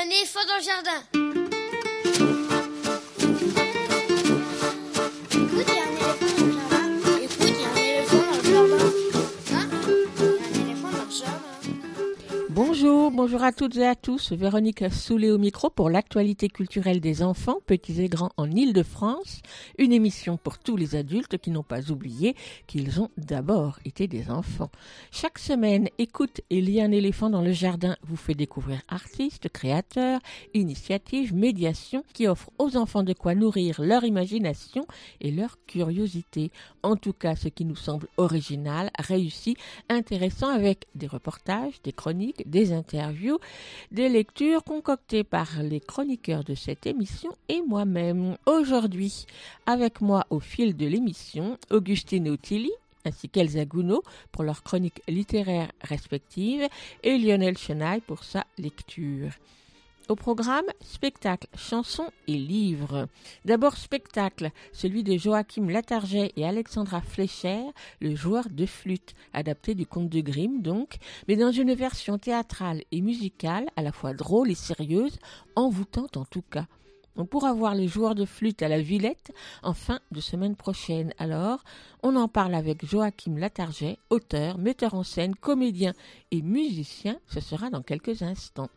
un éléphant dans le jardin. Bonjour, à toutes et à tous. Véronique Soulet au micro pour l'actualité culturelle des enfants, petits et grands en Île-de-France. Une émission pour tous les adultes qui n'ont pas oublié qu'ils ont d'abord été des enfants. Chaque semaine, écoute y a un éléphant dans le jardin vous fait découvrir artistes, créateurs, initiatives, médiations qui offrent aux enfants de quoi nourrir leur imagination et leur curiosité. En tout cas, ce qui nous semble original, réussi, intéressant avec des reportages, des chroniques, des interviews, des lectures concoctées par les chroniqueurs de cette émission et moi-même. Aujourd'hui, avec moi au fil de l'émission, Augustine Otili, ainsi qu'Elsa Gounod pour leurs chroniques littéraires respectives et Lionel Chenaille pour sa lecture. Au programme, spectacle, chansons et livres. D'abord spectacle, celui de Joachim Latarjet et Alexandra Fleischer, le joueur de flûte, adapté du conte de Grimm donc, mais dans une version théâtrale et musicale, à la fois drôle et sérieuse, envoûtante en tout cas. On pourra voir les joueurs de flûte à la Villette en fin de semaine prochaine. Alors, on en parle avec Joachim Latarjet, auteur, metteur en scène, comédien et musicien. Ce sera dans quelques instants.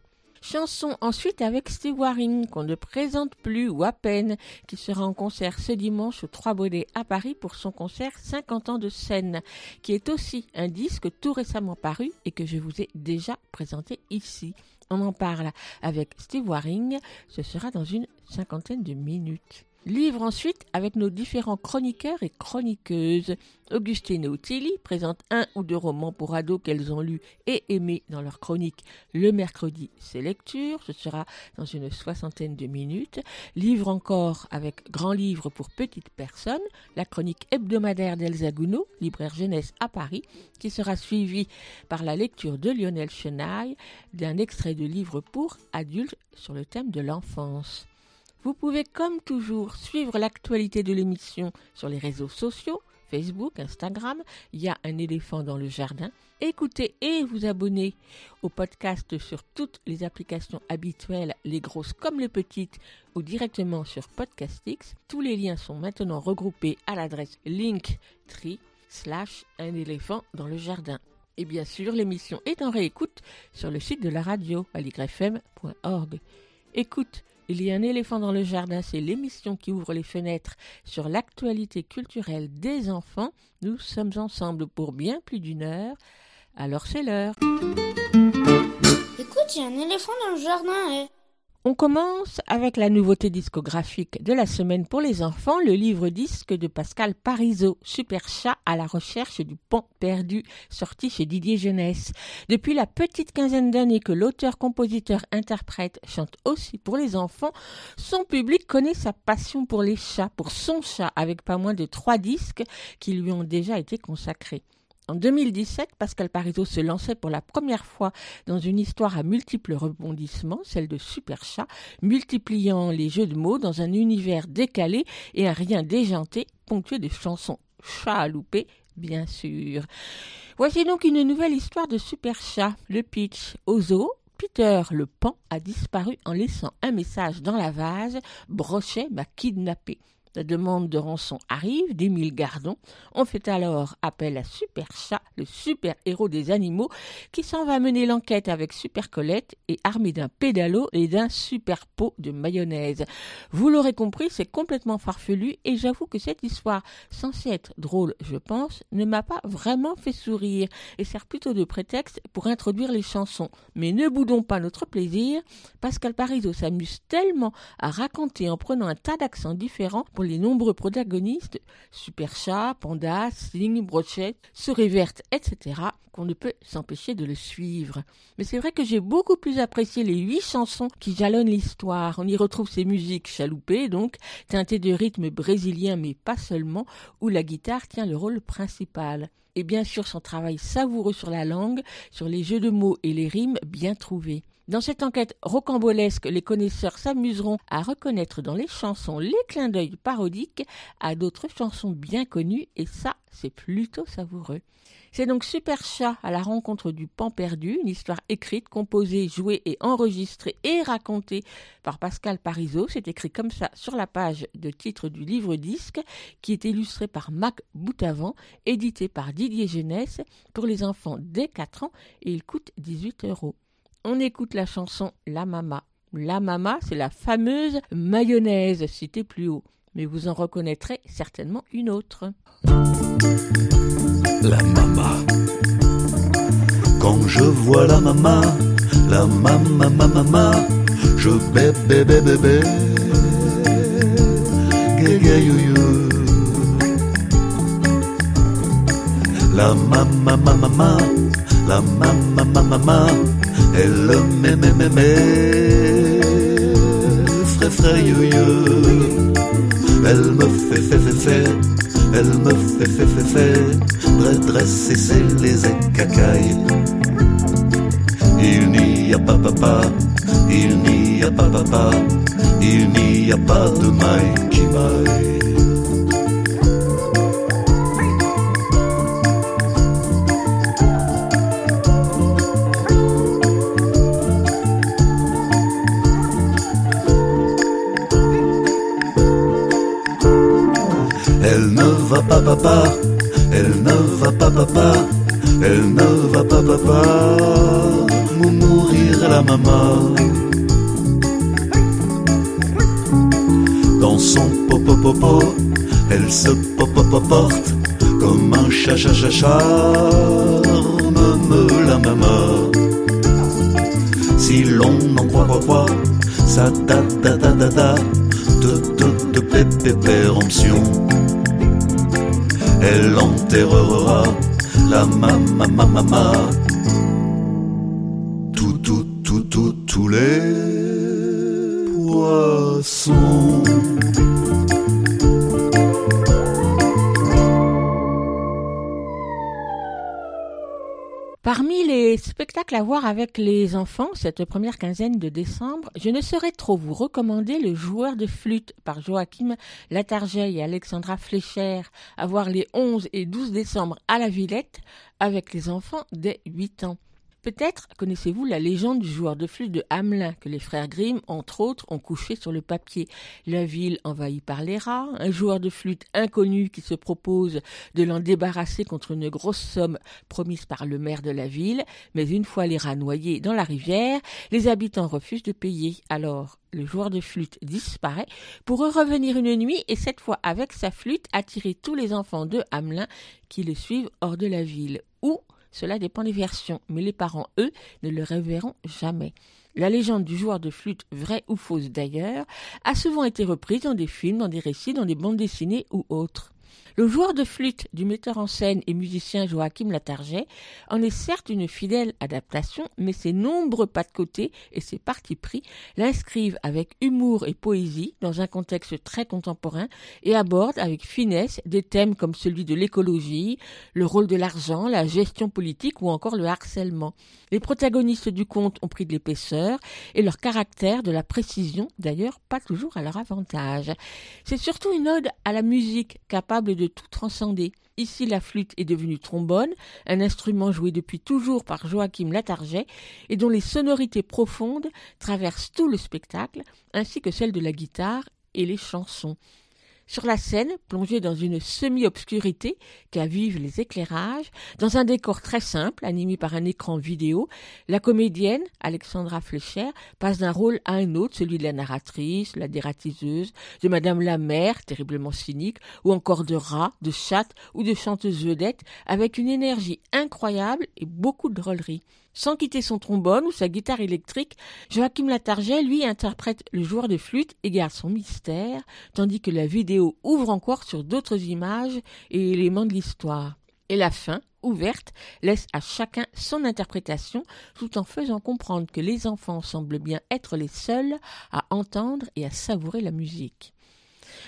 Chanson ensuite avec Steve Waring, qu'on ne présente plus ou à peine, qui sera en concert ce dimanche au Trois Baudets à Paris pour son concert 50 ans de scène, qui est aussi un disque tout récemment paru et que je vous ai déjà présenté ici. On en parle avec Steve Waring, ce sera dans une cinquantaine de minutes. Livre ensuite avec nos différents chroniqueurs et chroniqueuses. Augustine Otili présente un ou deux romans pour ados qu'elles ont lus et aimés dans leur chronique le mercredi, c'est lecture. Ce sera dans une soixantaine de minutes. Livre encore avec Grand Livre pour petites personnes, la chronique hebdomadaire d'Elsa Gounod, libraire jeunesse à Paris, qui sera suivie par la lecture de Lionel Chenaille d'un extrait de livre pour adultes sur le thème de l'enfance. Vous pouvez comme toujours suivre l'actualité de l'émission sur les réseaux sociaux, Facebook, Instagram, il y a un éléphant dans le jardin. Écoutez et vous abonnez au podcast sur toutes les applications habituelles, les grosses comme les petites, ou directement sur Podcastix. Tous les liens sont maintenant regroupés à l'adresse linktree slash un éléphant dans le jardin. Et bien sûr, l'émission est en réécoute sur le site de la radio, aligrefm.org. Écoute, il y a un éléphant dans le jardin, c'est l'émission qui ouvre les fenêtres sur l'actualité culturelle des enfants. Nous sommes ensemble pour bien plus d'une heure. Alors c'est l'heure. Écoute, il y a un éléphant dans le jardin. eh. On commence avec la nouveauté discographique de la semaine pour les enfants, le livre disque de Pascal Parisot, Super Chat à la recherche du pan perdu, sorti chez Didier Jeunesse. Depuis la petite quinzaine d'années que l'auteur, compositeur, interprète chante aussi pour les enfants, son public connaît sa passion pour les chats, pour son chat, avec pas moins de trois disques qui lui ont déjà été consacrés. En 2017, Pascal Parisot se lançait pour la première fois dans une histoire à multiples rebondissements, celle de Super Chat, multipliant les jeux de mots dans un univers décalé et un rien déjanté, ponctué de chansons chat à louper, bien sûr. Voici donc une nouvelle histoire de Super Chat, le pitch zoo. Peter le pan a disparu en laissant un message dans la vase. Brochet m'a kidnappé. La demande de rançon arrive d'Émile Gardon. On fait alors appel à Super Chat, le super héros des animaux, qui s'en va mener l'enquête avec Super Colette et armé d'un pédalo et d'un super pot de mayonnaise. Vous l'aurez compris, c'est complètement farfelu et j'avoue que cette histoire, censée être drôle, je pense, ne m'a pas vraiment fait sourire et sert plutôt de prétexte pour introduire les chansons. Mais ne boudons pas notre plaisir. Pascal Parisot s'amuse tellement à raconter en prenant un tas d'accents différents pour les nombreux protagonistes, Super Chat, Panda, Sling, Brochette, Souris Verte, etc., qu'on ne peut s'empêcher de le suivre. Mais c'est vrai que j'ai beaucoup plus apprécié les huit chansons qui jalonnent l'histoire. On y retrouve ces musiques chaloupées, donc, teintées de rythme brésilien, mais pas seulement, où la guitare tient le rôle principal. Et bien sûr son travail savoureux sur la langue, sur les jeux de mots et les rimes bien trouvés. Dans cette enquête rocambolesque, les connaisseurs s'amuseront à reconnaître dans les chansons les clins d'œil parodiques à d'autres chansons bien connues et ça, c'est plutôt savoureux. C'est donc Super Chat à la rencontre du pan perdu, une histoire écrite, composée, jouée et enregistrée et racontée par Pascal Parisot. C'est écrit comme ça sur la page de titre du livre disque qui est illustré par Mac Boutavant, édité par Didier Jeunesse pour les enfants dès 4 ans et il coûte 18 euros on écoute la chanson La Mama. La Mama, c'est la fameuse mayonnaise citée plus haut, mais vous en reconnaîtrez certainement une autre. La Mama. Quand je vois la Mama, la Mama, Mama, Mama, je bébé, bébé, bébé, La Mama, Mama, Mama, la Mama, Mama, Mama elle me me me me frais frais yo Elle me fait fait fait fait. Elle me fait fait fait fait. Dresser c'est les écacailles. Il n'y a pas papa. Il n'y a pas papa. Il n'y a pas de maille qui maille papa, elle ne va pas papa, elle ne va pas papa, mourir la maman. Dans son popo popo, elle se popo porte comme un chat chat chat la maman. Si l'on en croit quoi quoi, ça da da da da da de de de pépé péremption elle enterrera la mama mama tout tout tout tout tous les poissons spectacles à voir avec les enfants cette première quinzaine de décembre, je ne saurais trop vous recommander Le joueur de flûte par Joachim Latarjet et Alexandra Flécher à voir les 11 et 12 décembre à la Villette avec les enfants dès 8 ans. Peut-être connaissez-vous la légende du joueur de flûte de Hamelin que les frères Grimm, entre autres, ont couché sur le papier. La ville envahie par les rats, un joueur de flûte inconnu qui se propose de l'en débarrasser contre une grosse somme promise par le maire de la ville, mais une fois les rats noyés dans la rivière, les habitants refusent de payer. Alors, le joueur de flûte disparaît pour revenir une nuit et cette fois avec sa flûte attirer tous les enfants de Hamelin qui le suivent hors de la ville. Cela dépend des versions, mais les parents, eux, ne le reverront jamais. La légende du joueur de flûte, vraie ou fausse d'ailleurs, a souvent été reprise dans des films, dans des récits, dans des bandes dessinées ou autres. Le joueur de flûte du metteur en scène et musicien Joachim Latarjet en est certes une fidèle adaptation, mais ses nombreux pas de côté et ses partis pris l'inscrivent avec humour et poésie dans un contexte très contemporain et aborde avec finesse des thèmes comme celui de l'écologie, le rôle de l'argent, la gestion politique ou encore le harcèlement. Les protagonistes du conte ont pris de l'épaisseur et leur caractère de la précision, d'ailleurs pas toujours à leur avantage. C'est surtout une ode à la musique capable de tout transcender. Ici, la flûte est devenue trombone, un instrument joué depuis toujours par Joachim Latarjet et dont les sonorités profondes traversent tout le spectacle, ainsi que celles de la guitare et les chansons. Sur la scène, plongée dans une semi-obscurité qu'avivent les éclairages, dans un décor très simple, animé par un écran vidéo, la comédienne, Alexandra Fleischer, passe d'un rôle à un autre, celui de la narratrice, la dératiseuse, de Madame la mère, terriblement cynique, ou encore de rat, de chatte ou de chanteuse vedette, avec une énergie incroyable et beaucoup de drôlerie. Sans quitter son trombone ou sa guitare électrique, Joachim Latarjet, lui, interprète le joueur de flûte et garde son mystère, tandis que la vidéo ouvre encore sur d'autres images et éléments de l'histoire. Et la fin, ouverte, laisse à chacun son interprétation, tout en faisant comprendre que les enfants semblent bien être les seuls à entendre et à savourer la musique.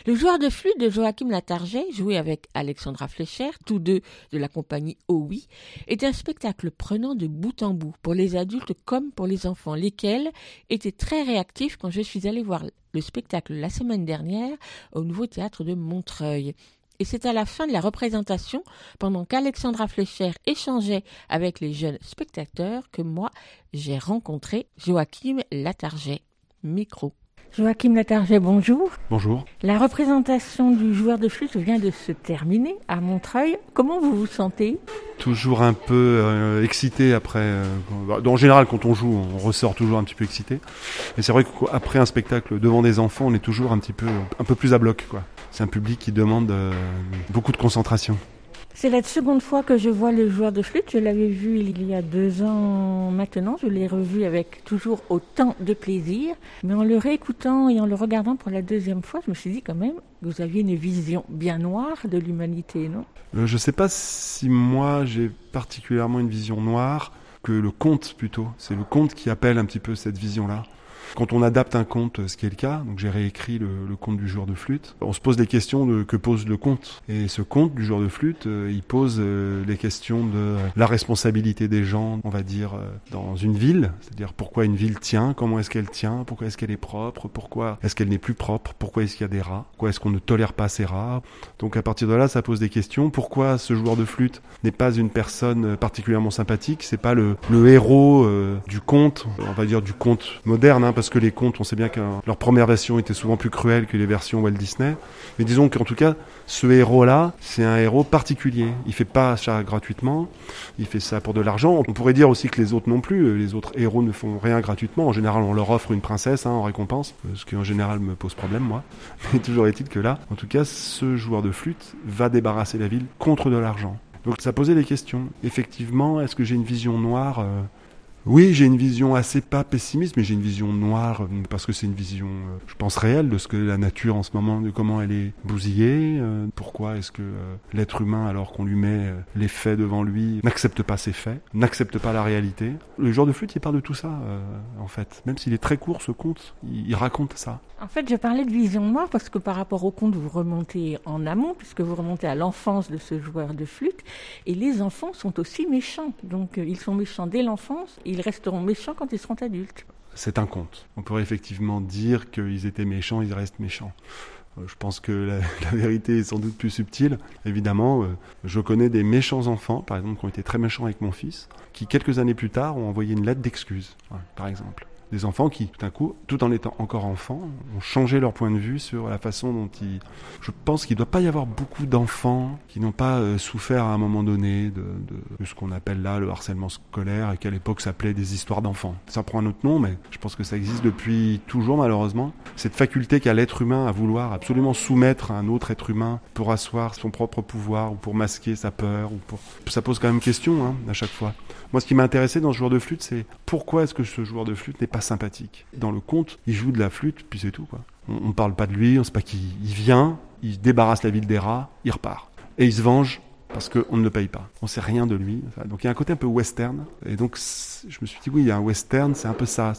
Le joueur de flûte de Joachim Latarjet, joué avec Alexandra Fleischer, tous deux de la compagnie OUI, est un spectacle prenant de bout en bout, pour les adultes comme pour les enfants, lesquels étaient très réactifs quand je suis allée voir le spectacle la semaine dernière au Nouveau Théâtre de Montreuil. Et c'est à la fin de la représentation, pendant qu'Alexandra Fleischer échangeait avec les jeunes spectateurs, que moi, j'ai rencontré Joachim Latarjet. Micro. Joachim Latarjet, bonjour. Bonjour. La représentation du joueur de flûte vient de se terminer à Montreuil. Comment vous vous sentez Toujours un peu euh, excité après. Euh, en général, quand on joue, on ressort toujours un petit peu excité. Et c'est vrai qu'après un spectacle devant des enfants, on est toujours un petit peu, un peu plus à bloc. Quoi. C'est un public qui demande euh, beaucoup de concentration. C'est la seconde fois que je vois le joueur de flûte. Je l'avais vu il y a deux ans maintenant. Je l'ai revu avec toujours autant de plaisir. Mais en le réécoutant et en le regardant pour la deuxième fois, je me suis dit quand même que vous aviez une vision bien noire de l'humanité, non? Euh, Je ne sais pas si moi j'ai particulièrement une vision noire que le conte plutôt. C'est le conte qui appelle un petit peu cette vision-là. Quand on adapte un conte, ce qui est le cas, j'ai réécrit le, conte du joueur de flûte, on se pose des questions de que pose le conte. Et ce conte du joueur de flûte, euh, il pose euh, les questions de la responsabilité des gens, on va dire, euh, dans une ville, c'est-à-dire pourquoi une ville tient, comment est-ce qu'elle tient, pourquoi est-ce qu'elle est propre, pourquoi est-ce qu'elle n'est plus propre, pourquoi est-ce qu'il y a des rats, pourquoi est-ce qu'on ne tolère pas ces rats. Donc à partir de là, ça pose des questions. Pourquoi ce joueur de flûte n'est pas une personne particulièrement sympathique, c'est pas le, le héros du conte, on va dire du conte moderne, hein, parce que les contes, on sait bien que leur première version était souvent plus cruelle que les versions Walt Disney. Mais disons qu'en tout cas, ce héros-là, c'est un héros particulier. Il fait pas ça gratuitement, il fait ça pour de l'argent. On pourrait dire aussi que les autres non plus. Les autres héros ne font rien gratuitement. En général, on leur offre une princesse hein, en récompense, ce qui en général me pose problème, moi. Mais toujours est-il que là, en tout cas, ce joueur de flûte va débarrasser la ville contre de l'argent. Donc ça posait des questions. Effectivement, est-ce que j'ai une vision noire euh, oui, j'ai une vision assez pas pessimiste, mais j'ai une vision noire euh, parce que c'est une vision, euh, je pense, réelle de ce que la nature en ce moment, de comment elle est bousillée. Euh, pourquoi est-ce que l'être humain, alors qu'on lui met les faits devant lui, n'accepte pas ses faits, n'accepte pas la réalité. Le genre de flûte, il parle de tout ça, en fait. Même s'il est très court, ce conte, il, raconte ça. En fait, je parlais de vision noire parce que par rapport au conte, vous remontez en amont, puisque vous remontez à l'enfance de ce joueur de flûte, et les enfants sont aussi méchants. Donc, ils sont méchants dès l'enfance ils resteront méchants quand ils seront adultes. C'est un conte. On pourrait effectivement dire qu'ils étaient méchants, ils restent méchants. Euh, je pense que la, vérité est sans doute plus subtile. Évidemment, euh, je connais des méchants enfants, par exemple, qui ont été très méchants avec mon fils, qui quelques années plus tard ont envoyé une lettre d'excuse, par exemple des enfants qui, tout d'un coup, tout en étant encore enfants, ont changé leur point de vue sur la façon dont ils... Je pense qu'il ne doit pas y avoir beaucoup d'enfants qui n'ont pas euh, souffert à un moment donné de, ce qu'on appelle là le harcèlement scolaire et qu'à l'époque s'appelait des histoires d'enfants. Ça prend un autre nom, mais je pense que ça existe depuis toujours malheureusement. Cette faculté qu'a l'être humain à vouloir absolument soumettre un autre être humain pour asseoir son propre pouvoir ou pour masquer sa peur. Ou pour... Ça pose quand même question hein, à chaque fois. Moi, ce qui m'a intéressé dans ce joueur de flûte, c'est pourquoi est-ce que ce joueur de flûte n'est pas sympathique Dans le conte, il joue de la flûte, puis c'est tout. On ne parle pas de lui, on ne sait pas qui il vient, il débarrasse la ville des rats, il repart. Et il se venge parce qu'on ne le paye pas. On sait rien de lui. Donc il y a un côté un peu western. Et donc je me suis dit, oui, il y a un western, c'est un peu ça.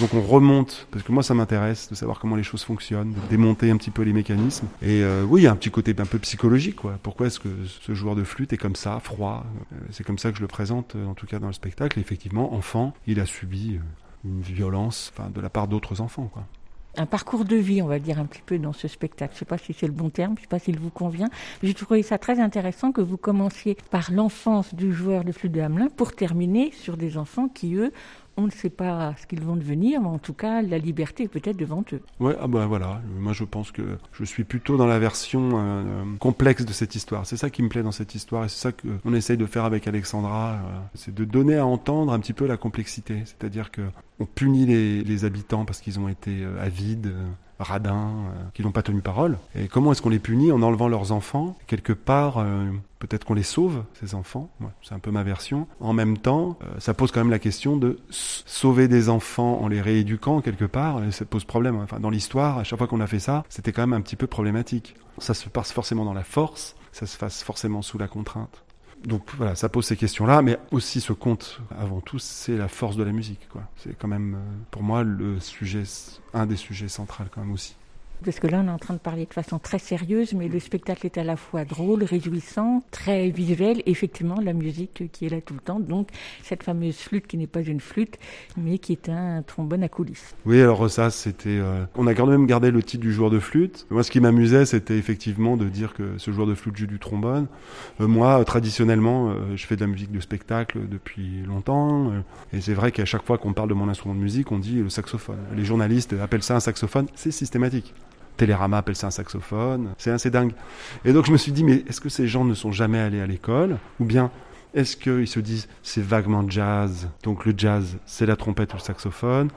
Donc on remonte, parce que moi ça m'intéresse de savoir comment les choses fonctionnent, de démonter un petit peu les mécanismes. Et euh, oui, il y a un petit côté un peu psychologique. Quoi. Pourquoi est-ce que ce joueur de flûte est comme ça, froid? Euh, C'est comme ça que je le présente, euh, en tout cas dans le spectacle. Effectivement, enfant, il a subi une violence de la part d'autres enfants. Quoi un parcours de vie, on va dire un petit peu dans ce spectacle. Je ne sais pas si c'est le bon terme, je ne sais pas s'il vous convient. J'ai trouvé ça très intéressant que vous commenciez par l'enfance du joueur de flûte de Hamelin pour terminer sur des enfants qui, eux, on ne sait pas ce qu'ils vont devenir, mais en tout cas, la liberté est peut-être devant eux. Ouais, ah bah voilà. Moi, je pense que je suis plutôt dans la version euh, complexe de cette histoire. C'est ça qui me plaît dans cette histoire, et c'est ça qu'on essaye de faire avec Alexandra. Euh, c'est de donner à entendre un petit peu la complexité. C'est-à-dire que on punit les, habitants parce qu'ils ont été euh, avides radins, qui n'ont pas tenu parole. Et comment est-ce qu'on les punit En enlevant leurs enfants? Quelque part, peut-être qu'on les sauve, ces enfants, c'est un peu ma version. En même temps, euh, ça pose quand même la question de sauver des enfants en les rééduquant quelque part, ça pose problème. Enfin, dans l'histoire, à chaque fois qu'on a fait ça, c'était quand même un petit peu problématique. Ça se passe forcément dans la force, ça se passe forcément sous la contrainte. Donc voilà, ça pose ces questions-là, mais aussi ce conte, avant tout, c'est la force de la musique. C'est quand même, euh, pour moi, le sujet, un des sujets centraux quand même aussi. Parce que là, on est en train de parler de façon très sérieuse, mais le spectacle est à la fois drôle, réjouissant, très visuel, et effectivement, la musique qui est là tout le temps. Donc, cette fameuse flûte qui n'est pas une flûte, mais qui est un trombone à coulisses. Oui, alors ça, c'était. euh, On a quand même gardé le titre du joueur de flûte. Moi, ce qui m'amusait, c'était effectivement de dire que ce joueur de flûte joue du trombone. Euh, moi, traditionnellement, euh, je fais de la musique de spectacle depuis longtemps. et c'est vrai qu'à chaque fois qu'on parle de mon instrument de musique, on dit le saxophone. Les journalistes appellent ça un saxophone. C'est systématique. Télérama appelle ça un saxophone. C'est assez dingue. Et donc, je me suis dit, mais est-ce que ces gens ne sont jamais allés à l'école? Ou bien est-ce qu'ils se disent c'est vaguement jazz Donc le jazz, c'est la trompette ou le saxophone?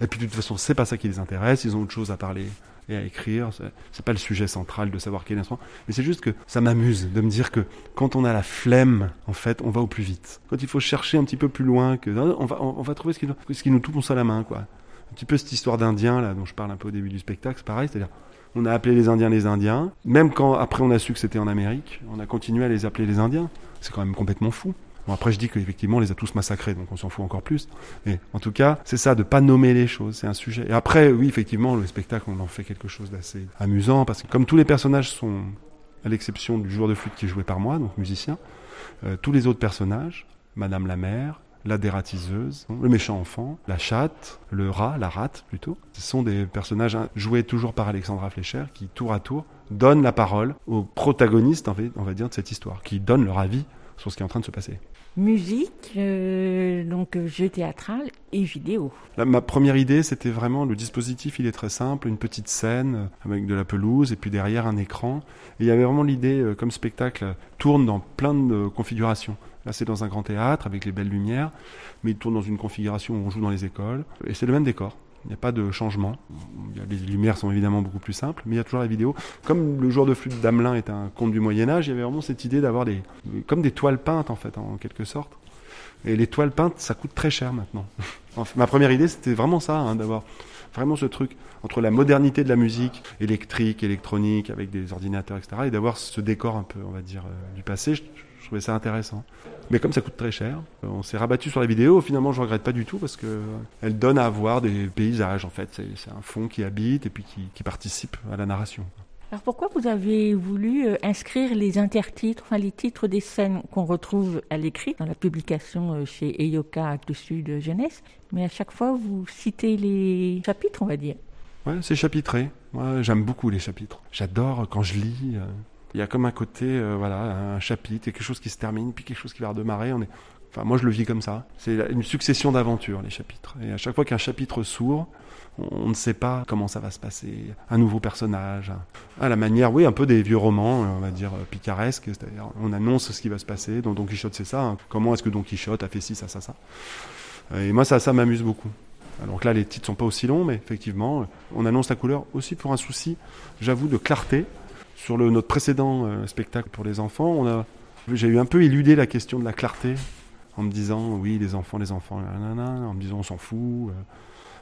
Et puis de toute façon, c'est pas ça qui les intéresse. Ils ont autre chose à parler et à écrire. C'est- pas le sujet central de savoir quel instrument. Mais c'est juste que ça m'amuse de me dire que quand on a la flemme, en fait, on va au plus vite. Quand il faut chercher un petit peu plus loin, que on va, on va trouver ce qui, nous- ce qui nous à la main, quoi. Un petit peu cette histoire d'Indiens là dont je parle un peu au début du spectacle, c'est pareil. C'est-à-dire, on a appelé les Indiens les Indiens. Même quand après on a su que c'était en Amérique, on a continué à les appeler les Indiens. C'est quand même complètement fou. Bon, après, je dis qu'effectivement, on les a tous massacrés, donc on s'en fout encore plus. Mais en tout cas, c'est ça, de pas nommer les choses, c'est un sujet. Et après, oui, effectivement, le spectacle, on en fait quelque chose d'assez amusant, parce que comme tous les personnages sont, à l'exception du joueur de flûte qui est joué par moi, donc musicien, euh, tous les autres personnages, Madame la mère, la dératiseuse, le méchant enfant, la chatte, le rat, la rate plutôt, ce sont des personnages hein, joués toujours par Alexandra Fleischer qui, tour à tour, donnent la parole aux protagonistes, en fait, on va dire, de cette histoire, qui donnent leur avis sur ce qui est en train de se passer. Musique, euh, donc jeu théâtral et vidéo. Là, ma première idée, c'était vraiment le dispositif, il est très simple, une petite scène euh, avec de la pelouse et puis derrière un écran. Et il y avait vraiment l'idée, euh, comme spectacle, tourne dans plein de configurations. Là, c'est dans un grand théâtre avec les belles lumières, mais il tourne dans une configuration où on joue dans les écoles. Et c'est le même décor. Il n'y a pas de changement. Les lumières sont évidemment beaucoup plus simples, mais il y a toujours la vidéo. Comme le joueur de flûte d'Amelin est un conte du Moyen Âge, il y avait vraiment cette idée d'avoir des, comme des toiles peintes en fait, en quelque sorte. Et les toiles peintes, ça coûte très cher maintenant. Ma première idée, c'était vraiment ça, hein, d'avoir vraiment ce truc entre la modernité de la musique électrique, électronique, avec des ordinateurs, etc., et d'avoir ce décor un peu, on va dire, euh, du passé. Trouvais ça intéressant. Mais comme ça coûte très cher, euh, on s'est rabattu sur la vidéo. Finalement, je regrette pas du tout parce que euh, elle donne à voir des paysages. En fait, c'est un fond qui habite et puis qui, qui participe à la narration. Alors pourquoi vous avez voulu euh, inscrire les intertitres, enfin les titres des scènes qu'on retrouve à l'écrit dans la publication chez Eyoka Actes Sud Jeunesse, mais à chaque fois vous citez les chapitres, on va dire. Ouais, c'est chapitré. Moi, j'aime beaucoup les chapitres. J'adore quand je lis. Il y a comme un côté, euh, voilà, un chapitre, quelque chose qui se termine, puis quelque chose qui va redémarrer. Enfin, moi, je le vis comme ça. C'est une succession d'aventures, les chapitres. Et à chaque fois qu'un chapitre s'ouvre, on, ne sait pas comment ça va se passer. Un nouveau personnage, à la manière, oui, un peu des vieux romans, euh, on va dire euh, picaresques. C'est-à-dire, on annonce ce qui va se passer. Dans Don Quichotte, c'est ça. hein. Comment est-ce que Don Quichotte a fait ci, ça, ça, ça. Et moi, ça, ça m'amuse beaucoup. Alors que là, les titres sont pas aussi longs, mais effectivement, on annonce la couleur aussi pour un souci, j'avoue, de clarté. Sur notre précédent euh, spectacle pour les enfants, on a, j'ai eu un peu éludé la question de la clarté en me disant, oui, les enfants, les enfants, en me disant, on s'en fout. euh.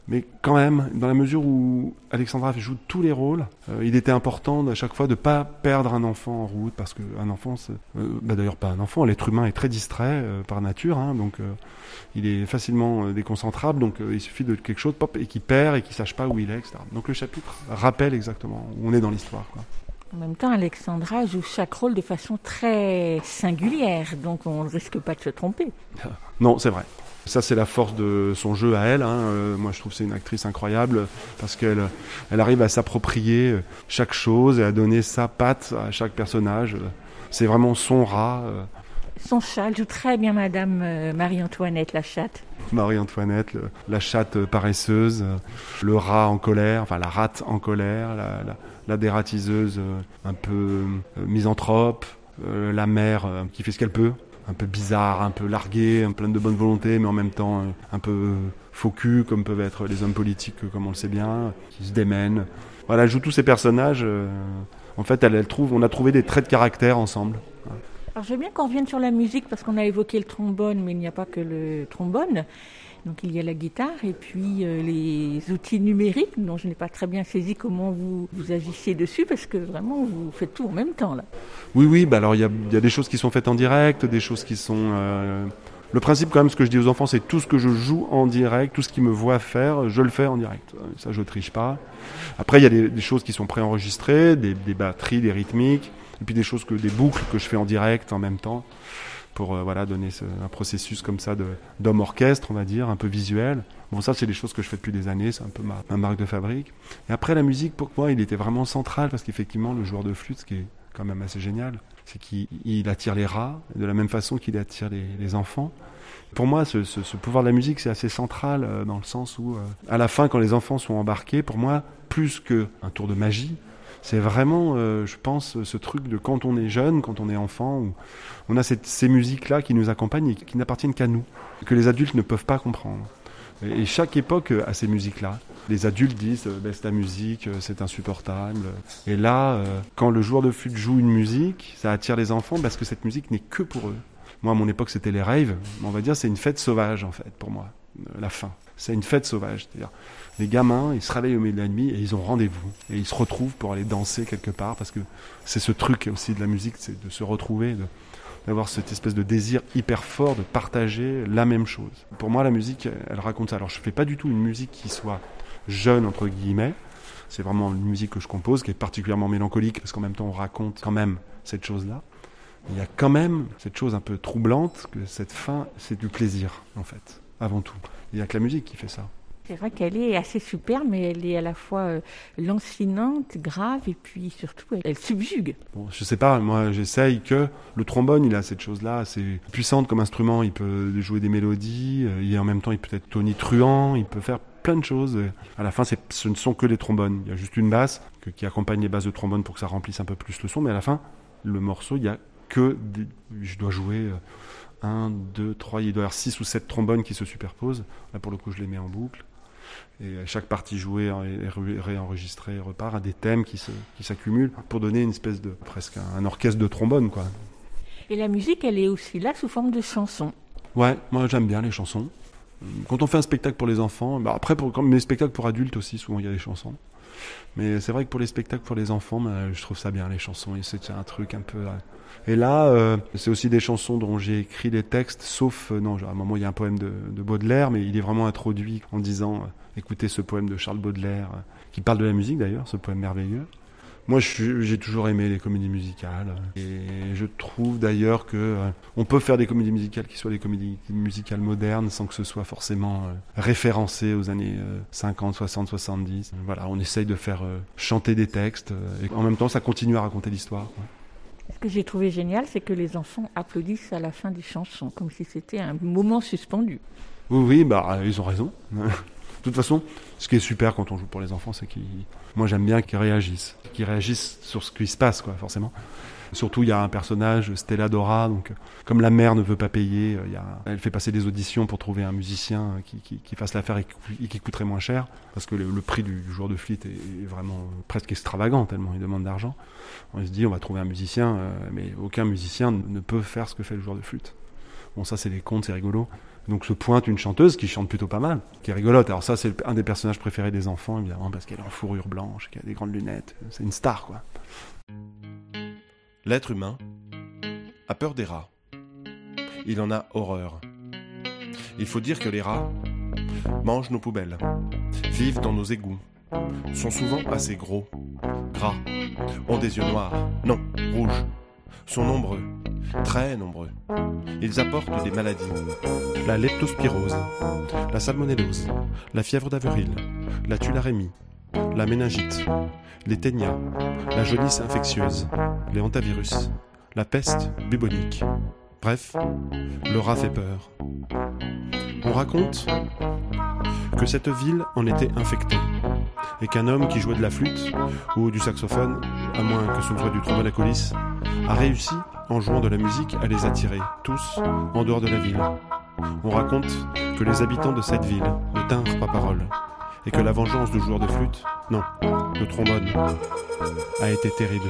Mais quand même, dans la mesure où Alexandra joue tous les rôles, euh, il était important à chaque fois de pas perdre un enfant en route, parce qu'un enfant, bah d'ailleurs pas un enfant, l'être humain est très distrait par nature, hein, donc il est facilement déconcentrable, donc il suffit de quelque chose, et qu'il perd et qu'il sache pas où il est, etc. Donc le chapitre rappelle exactement où on est dans l'histoire. En même temps, Alexandra joue chaque rôle de façon très singulière, donc on ne risque pas de se tromper. Non, c'est vrai. Ça, c'est la force de son jeu à elle. hein. Euh, moi, je trouve que c'est une actrice incroyable parce qu'elle elle arrive à s'approprier euh, chaque chose et à donner sa patte à chaque personnage. Euh, C'est vraiment son rat. Son chat elle joue très bien Madame Marie-Antoinette, la chatte. Marie-Antoinette, la chatte paresseuse, le rat en colère, enfin la rate en colère, la, la, la dératiseuse euh, un peu euh, misanthrope, euh, la mère qui fait ce qu'elle peut, un peu bizarre, un peu larguée, pleine de bonne volonté, mais en même temps un peu faux cul, comme peuvent être les hommes politiques, comme on le sait bien, qui se démènent. Voilà, elle joue tous ces personnages. en fait, elle trouve, on a trouvé des traits de caractère ensemble. Alors je veux bien qu'on revienne sur la musique parce qu'on a évoqué le trombone, mais il n'y a pas que le trombone. Donc il y a la guitare et puis euh, les outils numériques dont je n'ai pas très bien saisi comment vous, vous agissiez dessus parce que vraiment vous faites tout en même temps là. Oui, oui, bah alors il y a, des choses qui sont faites en direct, des choses qui sont euh, Le principe, quand même, ce que je dis aux enfants, c'est tout ce que je joue en direct, tout ce qu'ils me voient faire, je le fais en direct. Ça, je triche pas. Après, il y a des, des choses qui sont préenregistrées, des, des batteries, des rythmiques, et puis des choses que des boucles que je fais en direct en même temps pour euh, voilà donner un processus comme ça d'homme orchestre, on va dire, un peu visuel. Bon, ça, c'est des choses que je fais depuis des années, c'est un peu ma, ma marque de fabrique. Et après, la musique, pour moi, il était vraiment central parce qu'effectivement, le joueur de flûte, ce qui est quand même assez génial, c'est qu'il il attire les rats de la même façon qu'il attire les, enfants. Pour moi, ce pouvoir de la musique, c'est assez central euh, dans le sens où, euh, à la fin, quand les enfants sont embarqués, pour moi, plus qu'un tour de magie, c'est vraiment, euh, je pense, ce truc de quand on est jeune, quand on est enfant, où on a ces musiques-là qui nous accompagnent et qui n'appartiennent qu'à nous, que les adultes ne peuvent pas comprendre. Et, chaque époque a ces musiques-là. Les adultes disent, euh, Ben, c'est la musique, euh, c'est insupportable. Et là, euh, quand le joueur de flûte joue une musique, ça attire les enfants parce que cette musique n'est que pour eux. Moi, à mon époque, c'était les raves. On va dire, c'est une fête sauvage, en fait, pour moi, euh, la fin. C'est une fête sauvage. C'est-à-dire, les gamins, ils se réveillent au milieu de la nuit et ils ont rendez-vous. Et ils se retrouvent pour aller danser quelque part parce que c'est ce truc aussi de la musique, c'est de se retrouver, d'avoir cette espèce de désir hyper fort de partager la même chose. Pour moi, la musique, elle raconte ça. Alors, je fais pas du tout une musique qui soit jeune, entre guillemets. C'est vraiment une musique que je compose qui est particulièrement mélancolique parce qu'en même temps, on raconte quand même cette chose-là. Il y a quand même cette chose un peu troublante que cette fin, c'est du plaisir, en fait, avant tout. Il n'y a que la musique qui fait ça. C'est vrai qu'elle est assez superbe, mais elle est à la fois euh, lancinante, grave, et puis surtout, elle, subjugue. Bon, je sais pas, moi j'essaye que le trombone, il a cette chose-là, c'est puissante comme instrument, il peut jouer des mélodies, euh, et en même temps il peut être tonitruant, il peut faire plein de choses. À la fin, ce ne sont que des trombones. Il y a juste une basse qui accompagne les basses de trombone pour que ça remplisse un peu plus le son, mais à la fin, le morceau, il y a que des... je dois jouer euh, un, deux, trois, il doit y avoir six ou sept trombones qui se superposent. Là, pour le coup, je les mets en boucle. Et chaque partie jouée est ré- réenregistrée repart à des thèmes qui se- qui s'accumulent pour donner une espèce de presque un, orchestre de trombone quoi. Et la musique, elle est aussi là sous forme de chansons. Ouais, moi j'aime bien les chansons. Quand on fait un spectacle pour les enfants, bah après pour comme les spectacles pour adultes aussi souvent il y a des chansons. Mais c'est vrai que pour les spectacles pour les enfants, bah, je trouve ça bien les chansons. C'est un truc un peu. Et là, euh, c'est aussi des chansons dont j'ai écrit les textes, sauf euh, non, à un moment il y a un poème de, de Baudelaire, mais il est vraiment introduit en disant euh, écoutez ce poème de Charles Baudelaire, qui parle de la musique d'ailleurs, ce poème merveilleux. Moi, j'ai toujours aimé les comédies musicales, et je trouve d'ailleurs que euh, on peut faire des comédies musicales qui soient des comédies musicales modernes sans que ce soit forcément référencé aux années euh, 50, 60, 70. Voilà, on essaye de faire chanter des textes, et en même temps, ça continue à raconter l'histoire. Ce que j'ai trouvé génial, c'est que les enfants applaudissent à la fin des chansons, comme si c'était un moment suspendu. Oui, bah ils ont raison. de toute façon, ce qui est super quand on joue pour les enfants, c'est qu'ils, moi j'aime bien qu'ils réagissent, qu'ils réagissent sur ce qui se passe, quoi, forcément. Surtout, il y a un personnage, Stella Dora, donc comme la mère ne veut pas payer, euh, elle fait passer des auditions pour trouver un musicien euh, qui, fasse l'affaire et, qui- coûterait moins cher, parce que le, prix du, joueur de flûte est, vraiment euh, presque extravagant tellement il demande d'argent. On se dit, on va trouver un musicien, mais aucun musicien ne peut faire ce que fait le joueur de flûte. Bon, ça, c'est des contes, c'est rigolo. Donc se pointe une chanteuse qui chante plutôt pas mal, qui est rigolote. Alors ça, c'est un des personnages préférés des enfants, évidemment, parce qu'elle est en fourrure blanche, qu'elle a des grandes lunettes. C'est une star, quoi. L'être humain a peur des rats. Il en a horreur. Il faut dire que les rats mangent nos poubelles, vivent dans nos égouts, sont souvent assez gros, gras, ont des yeux noirs, non, rouges, sont nombreux, très nombreux. Ils apportent des maladies, la leptospirose, la salmonellose, la fièvre d'avril, la tularemie, la méningite, les ténias, la jaunisse infectieuse, les hantavirus, la peste bubonique. Bref, le rat fait peur. On raconte que cette ville en était infectée et qu'un homme qui jouait de la flûte ou du saxophone, à moins que ce ne soit du trombone à coulisse, a réussi, en jouant de la musique, à les attirer, tous, en dehors de la ville. On raconte que les habitants de cette ville ne tinrent pas parole et que la vengeance du joueur de flûte, non, de trombone, a été terrible.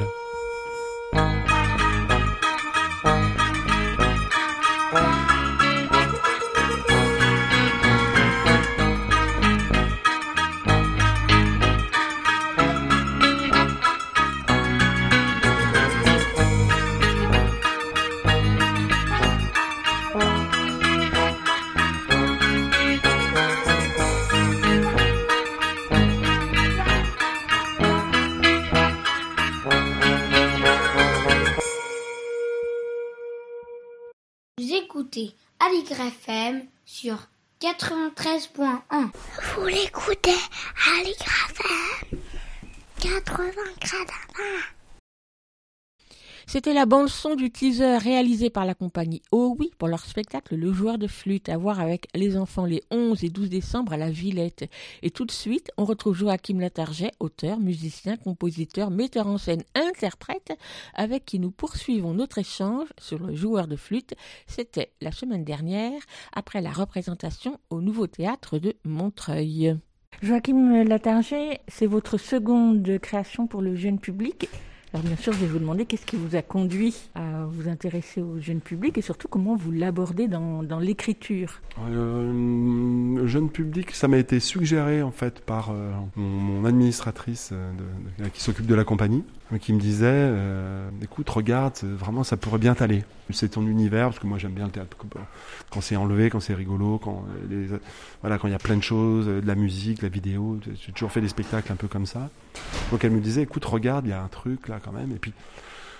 Aligre FM sur 93.1. Vous l'écoutez Aligre FM 80 C'était la bande-son du teaser réalisé par la compagnie Oh Oui pour leur spectacle Le joueur de flûte à voir avec les enfants les 11 et 12 décembre à la Villette. Et tout de suite, on retrouve Joachim Latarjet, auteur, musicien, compositeur, metteur en scène, interprète, avec qui nous poursuivons notre échange sur le joueur de flûte. C'était la semaine dernière, après la représentation au Nouveau Théâtre de Montreuil. Joachim Latarjet, c'est votre seconde création pour le jeune public. Alors bien sûr, je vais vous demander qu'est-ce qui vous a conduit à vous intéresser au jeune public et surtout comment vous l'abordez dans, dans l'écriture. Euh, le jeune public, ça m'a été suggéré en fait par euh, mon, administratrice euh, qui s'occupe de la compagnie, euh, qui me disait euh, écoute, regarde, euh, vraiment ça pourrait bien t'aller. C'est ton univers, parce que moi j'aime bien le théâtre quand- quand c'est enlevé, quand c'est rigolo, quand euh, les, voilà, quand il y a plein de choses, euh, de la musique, de la vidéo. J'ai toujours fait des spectacles un peu comme ça. Donc elle me disait écoute, regarde, il y a un truc là quand même. Et puis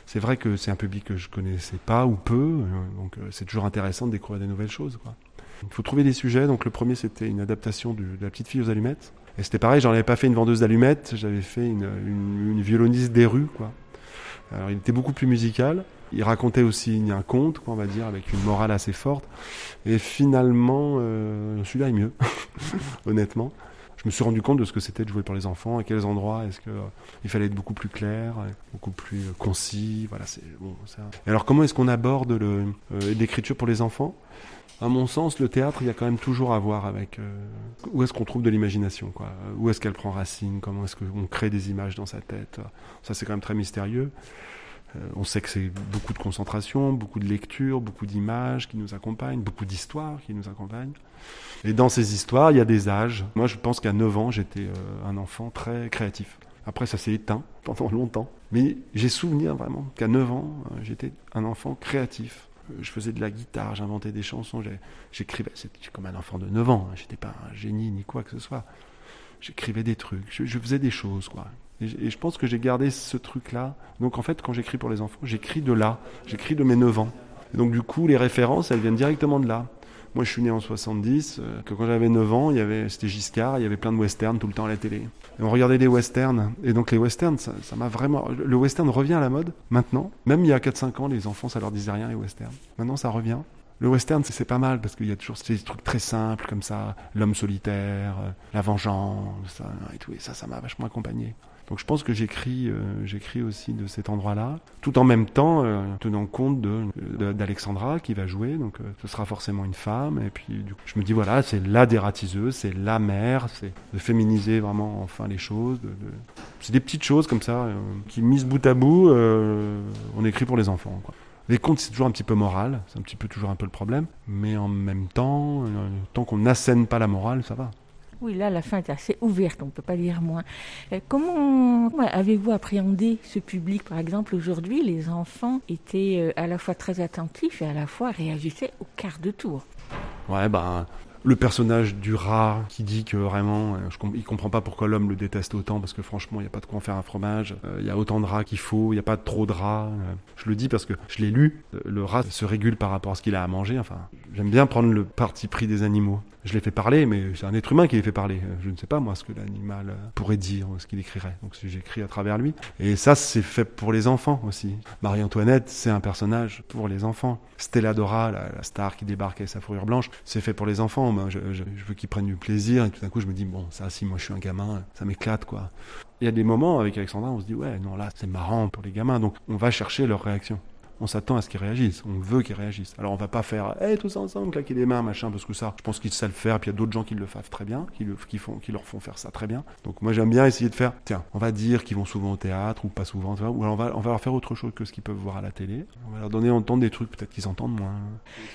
c'est vrai que c'est un public que je connaissais pas ou peu, euh, donc euh, c'est toujours intéressant de découvrir des nouvelles choses. Quoi. Il faut trouver des sujets. Donc le premier c'était une adaptation du- de la petite fille aux allumettes. Et c'était pareil, j'en avais pas fait une vendeuse d'allumettes, j'avais fait une, violoniste des rues. Quoi. Alors il était beaucoup plus musical. Il racontait aussi un conte, quoi, on va dire, avec une morale assez forte. Et finalement, euh, celui-là est mieux, honnêtement. Je me suis rendu compte de ce que c'était de jouer pour les enfants, à quels endroits est-ce que euh, il fallait être beaucoup plus clair, beaucoup plus euh, concis. Voilà, c'est bon. Ça. Alors, comment est-ce qu'on aborde l'écriture pour les enfants? À mon sens, le théâtre, il y a quand même toujours à voir avec euh, où est-ce qu'on trouve de l'imagination, quoi. Où est-ce qu'elle prend racine? Comment est-ce qu'on crée des images dans sa tête? Ça, c'est quand même très mystérieux. Euh, on sait que c'est beaucoup de concentration, beaucoup de lecture, beaucoup d'images qui nous accompagnent, beaucoup d'histoires qui nous accompagnent. Et dans ces histoires, il y a des âges. Moi, je pense qu'à 9 ans, j'étais euh, un enfant très créatif. Après, ça s'est éteint pendant longtemps. Mais j'ai souvenir vraiment qu'à 9 ans, j'étais un enfant créatif. Euh, Je faisais de la guitare, j'inventais des chansons, j'écrivais. C'était comme un enfant de 9 ans. hein. J'étais pas un génie ni quoi que ce soit. J'écrivais des trucs, je, faisais des choses, quoi. Et, je pense que j'ai gardé ce truc-là. Donc en fait, quand j'écris pour les enfants, j'écris de là. J'écris de mes 9 ans. Donc du coup, les références, elles viennent directement de là. Moi, je suis né en 70, euh, que quand j'avais 9 ans, il y avait, c'était Giscard, il y avait plein de westerns tout le temps à la télé. On regardait des westerns. Et donc les westerns, ça ça m'a vraiment... Le western revient à la mode maintenant. Même il y a 4-5 ans, les enfants, ça leur disait rien, les westerns. Maintenant, ça revient. Le western, c'est pas mal parce qu'il y a toujours ces trucs très simples comme ça, l'homme solitaire, euh, la vengeance, ça, et tout. Et ça, ça m'a vachement accompagné. Donc je pense que j'écris, euh, j'écris aussi de cet endroit-là, tout en même temps euh, tenant compte de, d'Alexandra qui va jouer. Donc euh, ce sera forcément une femme. Et puis du coup, je me dis voilà, c'est la dératiseuse, c'est la mère, c'est de féminiser vraiment enfin les choses. C'est des petites choses comme ça euh, qui mises bout à bout, on écrit pour les enfants. Les contes, c'est toujours un petit peu moral, c'est un petit peu toujours un peu le problème, mais en même temps, tant qu'on n'assène pas la morale, ça va. Oui, là, la fin est assez ouverte, on ne peut pas dire moins. Euh, Comment, avez-vous appréhendé ce public? Par exemple, aujourd'hui, les enfants étaient euh, à la fois très attentifs et à la fois réagissaient au quart de tour. Ouais, bah, le personnage du rat qui dit que vraiment, euh, je il comprend pas pourquoi l'homme le déteste autant, parce que franchement, il n'y a pas de quoi en faire un fromage. Il y a autant de rats qu'il faut, il n'y a pas trop de rats. Je le dis parce que je l'ai lu. Le rat se régule par rapport à ce qu'il a à manger. Enfin, j'aime bien prendre le parti pris des animaux. Je l'ai fait parler, mais c'est un être humain qui les fait parler. Euh, Je ne sais pas, moi, ce que l'animal euh, pourrait dire, ce qu'il écrirait. Donc, j'écris à travers lui. Et ça, c'est fait pour les enfants aussi. Marie-Antoinette, c'est un personnage pour les enfants. Stella Dora, la, la star qui débarque avec sa fourrure blanche, c'est fait pour les enfants. Moi, je veux qu'ils prennent du plaisir. Et tout d'un coup, je me dis, bon, ça, si moi je suis un gamin, ça m'éclate, quoi. Il y a des moments avec Alexandra, on se dit, ouais, non, là, c'est marrant pour les gamins. Donc, on va chercher leur réaction. On s'attend à ce qu'ils réagissent. On veut qu'ils réagissent. Alors, on va pas faire, hey, tous ensemble, claquer des mains, machin, parce que ça, je pense qu'ils savent le faire. Puis il y a d'autres gens qui le font très bien, qui, le, font, qui leur font faire ça très bien. Donc, moi, j'aime bien essayer de faire, tiens, on va dire qu'ils vont souvent au théâtre ou pas souvent, ou alors on va, leur faire autre chose que ce qu'ils peuvent voir à la télé. On va leur donner à entendre des trucs, peut-être qu'ils entendent moins.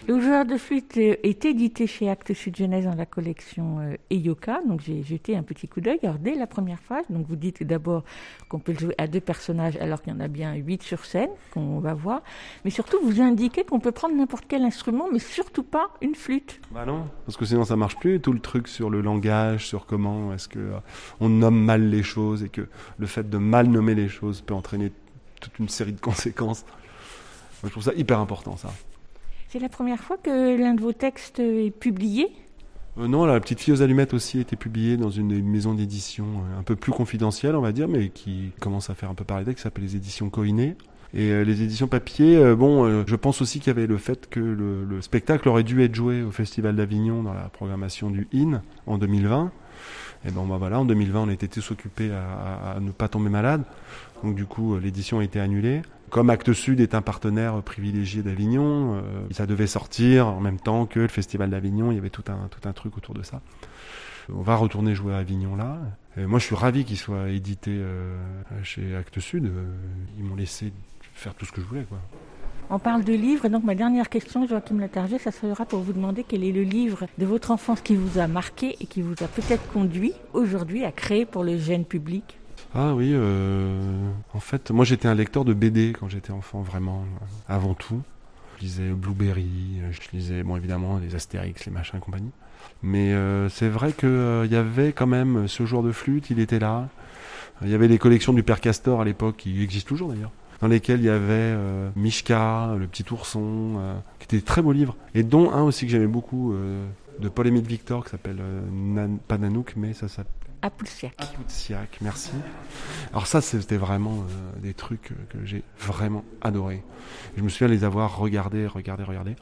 Le joueur de flûte euh, est édité chez Actes Sud Jeunesse dans la collection euh, Eyoka, donc j'ai jeté un petit coup d'œil. Alors dès la première phase, donc vous dites d'abord qu'on peut le jouer à deux personnages alors qu'il y en a bien huit sur scène qu'on va voir, mais surtout vous indiquez qu'on peut prendre n'importe quel instrument, mais surtout pas une flûte. Bah non, parce que sinon ça marche plus. Tout le truc sur le langage, sur comment est-ce que euh, on nomme mal les choses et que le fait de mal nommer les choses peut entraîner toute une série de conséquences. Moi, je trouve ça hyper important ça. C'est la première fois que l'un de vos textes est publié? Euh, non, la petite fille aux allumettes aussi a été publiée dans une maison d'édition euh, un peu plus confidentielle, on va dire, mais qui commence à faire un peu parler d'elle, qui s'appelle les éditions Coiné. Et euh, les éditions papier, euh, bon, euh, je pense aussi qu'il y avait le fait que le, le spectacle aurait dû être joué au Festival d'Avignon dans la programmation du IN en 2020. Et ben bah voilà, en 2020, on était tous occupés à, ne pas tomber malade. Donc du coup, l'édition a été annulée. Comme Actes Sud est un partenaire privilégié d'Avignon, ça devait sortir en même temps que le Festival d'Avignon. Il y avait tout un, tout un truc autour de ça. On va retourner jouer à Avignon là. Moi, je suis ravi qu'il soit édité chez Actes Sud. Ils m'ont laissé faire tout ce que je voulais. Quoi. On parle de livres, et donc ma dernière question, Joachim Latarget, ça sera pour vous demander quel est le livre de votre enfance qui vous a marqué et qui vous a peut-être conduit aujourd'hui à créer pour le jeune public? Ah oui, euh, en fait, moi j'étais un lecteur de BD quand j'étais enfant, vraiment, euh, avant tout. Je lisais Blueberry, euh, je lisais, bon évidemment, les Astérix, les machins et compagnie. Mais euh, c'est vrai qu'il y avait quand même ce jour de flûte, il était là. Il y avait les collections du Père Castor à l'époque, qui existent toujours d'ailleurs, dans lesquelles il y avait euh, Mishka, le petit ourson, euh, qui étaient des très beaux livres. Et dont un aussi que j'aimais beaucoup, euh, de Paul-Émile Victor, qui s'appelle, Nan- pas Nanook, mais ça s'appelle À Poulsiac. Poutsiak, merci. Alors ça, c'était vraiment euh, des trucs que j'ai vraiment adoré. Je me souviens les avoir regardés, regardés, regardés.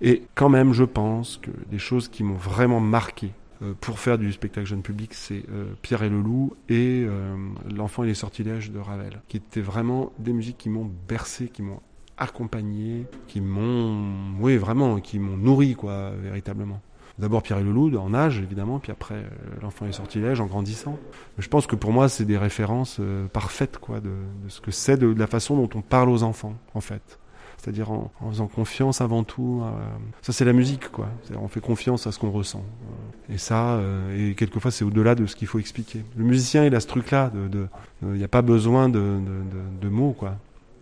Et quand même, je pense que des choses qui m'ont vraiment marqué pour faire du spectacle jeune public, c'est euh, Pierre et le loup et euh, L'enfant et les sortilèges de Ravel, qui étaient vraiment des musiques qui m'ont bercé, qui m'ont accompagné, qui m'ont, oui, vraiment, qui m'ont nourri, quoi, véritablement. D'abord Pierre et le loup, en âge évidemment, puis après euh, l'enfant et les sortilèges en grandissant. Je pense que pour moi, c'est des références euh, parfaites quoi, de, de ce que c'est, de la façon dont on parle aux enfants, en fait. C'est-à-dire en, en faisant confiance avant tout. euh, ça, c'est la musique, quoi. On fait confiance à ce qu'on ressent. Et ça, euh, et quelquefois, c'est au-delà de ce qu'il faut expliquer. Le musicien, il a ce truc-là. Il de, de, n'y a pas besoin de, mots, quoi.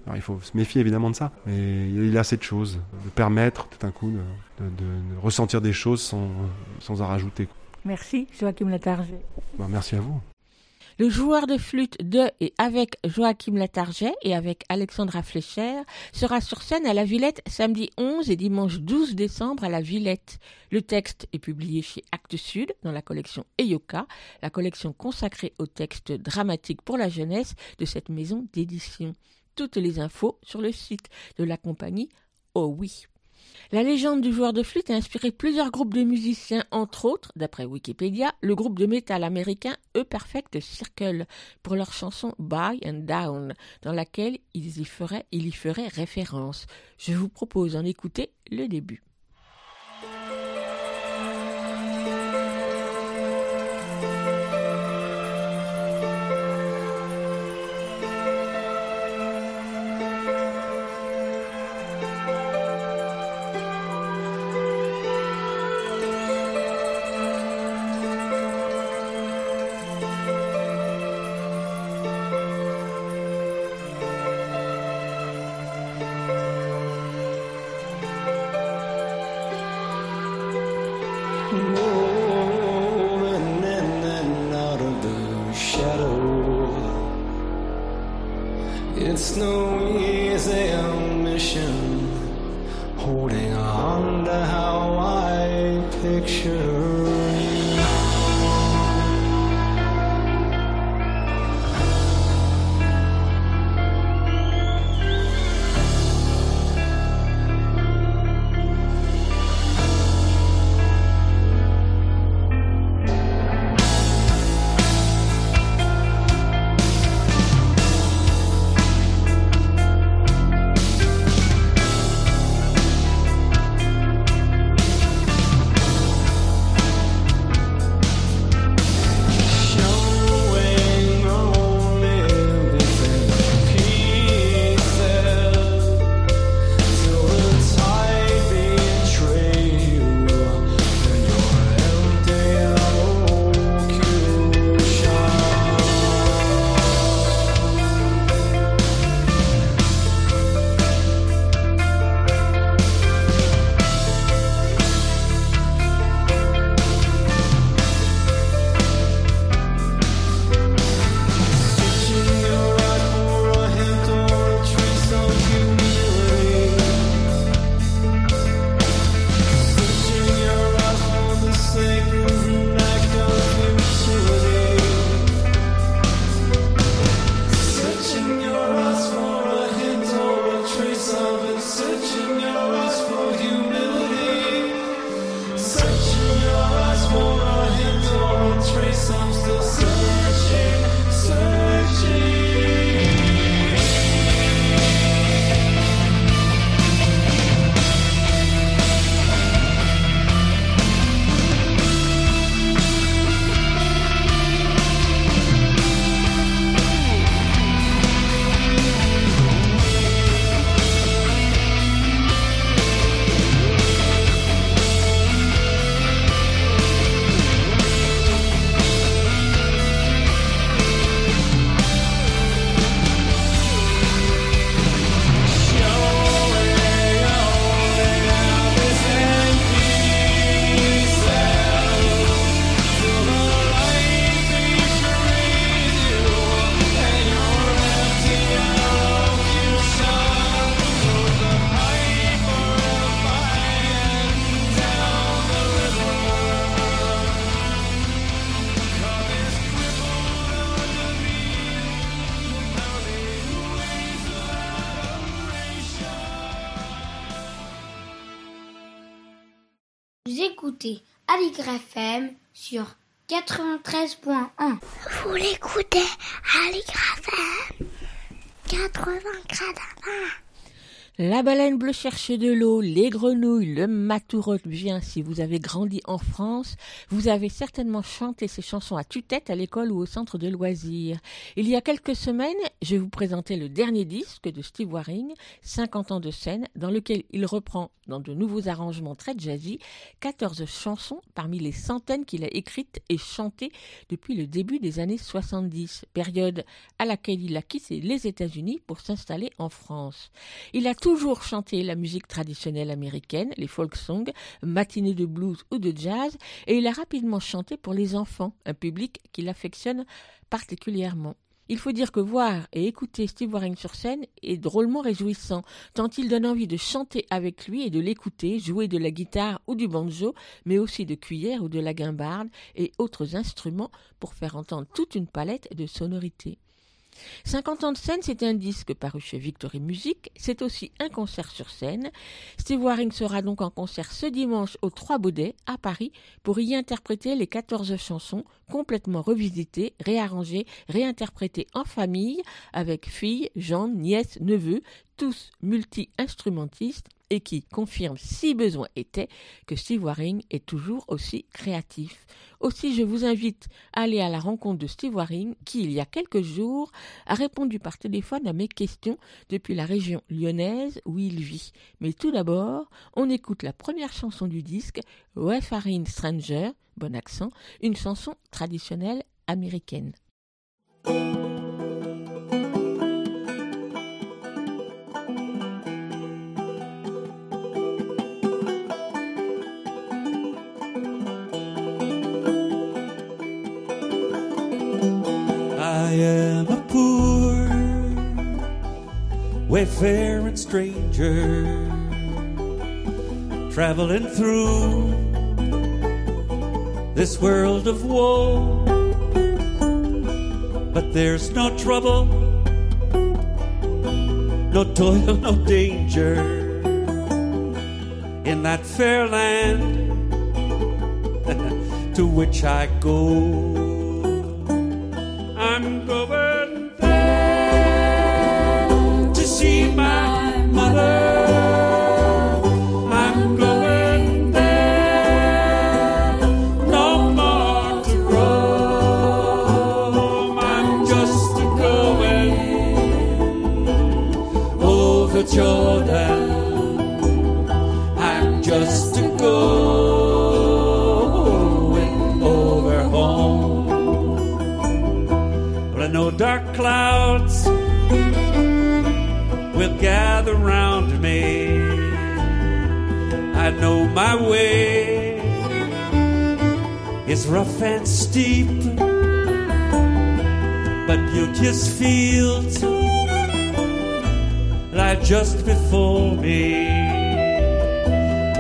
Alors, il faut se méfier évidemment de ça, mais il a cette chose de permettre tout d'un coup de, de, de- de ressentir des choses sans, sans en rajouter. Merci, Joachim Latarget. Bah, merci à vous. Le joueur de flûte de et avec Joachim Latarget et avec Alexandra Fleischer sera sur scène à la Villette samedi 11 et dimanche 12 décembre à la Villette. Le texte est publié chez Actes Sud dans la collection Eyoka, la collection consacrée aux textes dramatiques pour la jeunesse de cette maison d'édition. Toutes les infos sur le site de la compagnie Oh oui. La légende du joueur de flûte a inspiré plusieurs groupes de musiciens, entre autres, d'après Wikipédia, le groupe de métal américain A Perfect Circle pour leur chanson By and Down, dans laquelle ils y feraient, il y ferait référence. Je vous propose d'en écouter le début. 93.1. Vous l'écoutez à l'Igrafem 80 gradins. La baleine bleue cherche de l'eau, les grenouilles, le matourote bien. Si vous avez grandi en France, vous avez certainement chanté ces chansons à tue-tête à l'école ou au centre de loisirs. Il y a quelques semaines, je vous présentais le dernier disque de Steve Waring, 50 ans de scène, dans lequel il reprend, dans de nouveaux arrangements très jazzy, 14 chansons parmi les centaines qu'il a écrites et chantées depuis le début des années 70, période à laquelle il a quitté les États-Unis pour s'installer en France. Chanté la musique traditionnelle américaine, les folk songs, matinées de blues ou de jazz, et il a rapidement chanté pour les enfants, un public qu'il affectionne particulièrement. Il faut dire que voir et écouter Steve Waring sur scène est drôlement réjouissant, tant il donne envie de chanter avec lui et de l'écouter, jouer de la guitare ou du banjo, mais aussi de cuillère ou de la guimbarde et autres instruments pour faire entendre toute une palette de sonorités. 50 ans de scène, c'est un disque paru chez Victory Music, c'est aussi un concert sur scène. Steve Waring sera donc en concert ce dimanche au Trois Baudets à Paris pour y interpréter les 14 chansons complètement revisitées, réarrangées, réinterprétées en famille avec filles, gendres, nièces, neveux, tous multi-instrumentistes et qui confirme, si besoin était, que Steve Waring est toujours aussi créatif. Aussi, je vous invite à aller à la rencontre de Steve Waring, qui, il y a quelques jours, a répondu par téléphone à mes questions depuis la région lyonnaise où il vit. Mais tout d'abord, on écoute la première chanson du disque, Wafarin Stranger, bon accent, une chanson traditionnelle américaine. Am a poor, wayfaring stranger, traveling through this world of woe. But there's no trouble, no toil, no danger in that fair land to which I go. Way is rough and steep, but just feel like just before me.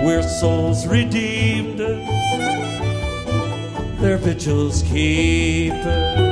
We're souls redeemed, their vigils keep.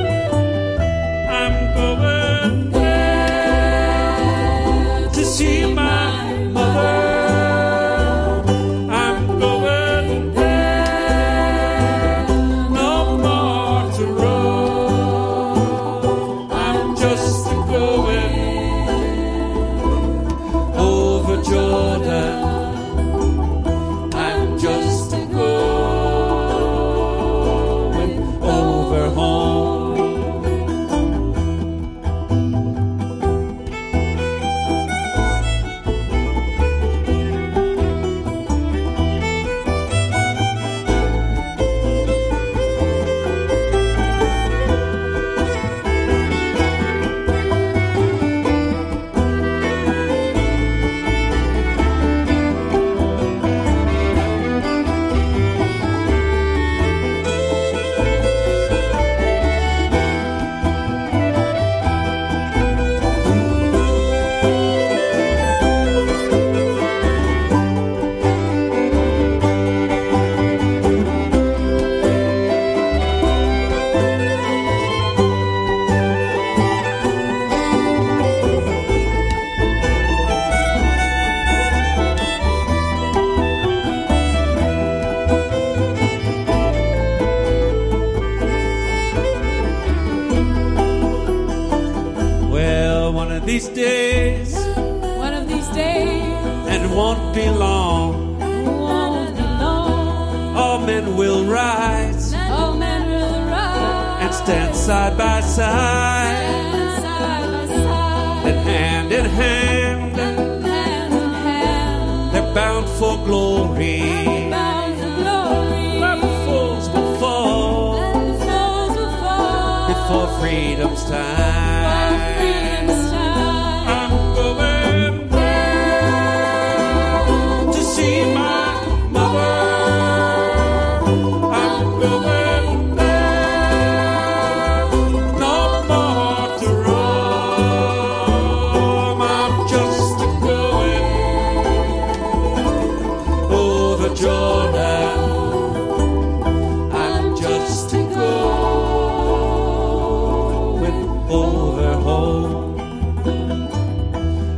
Home.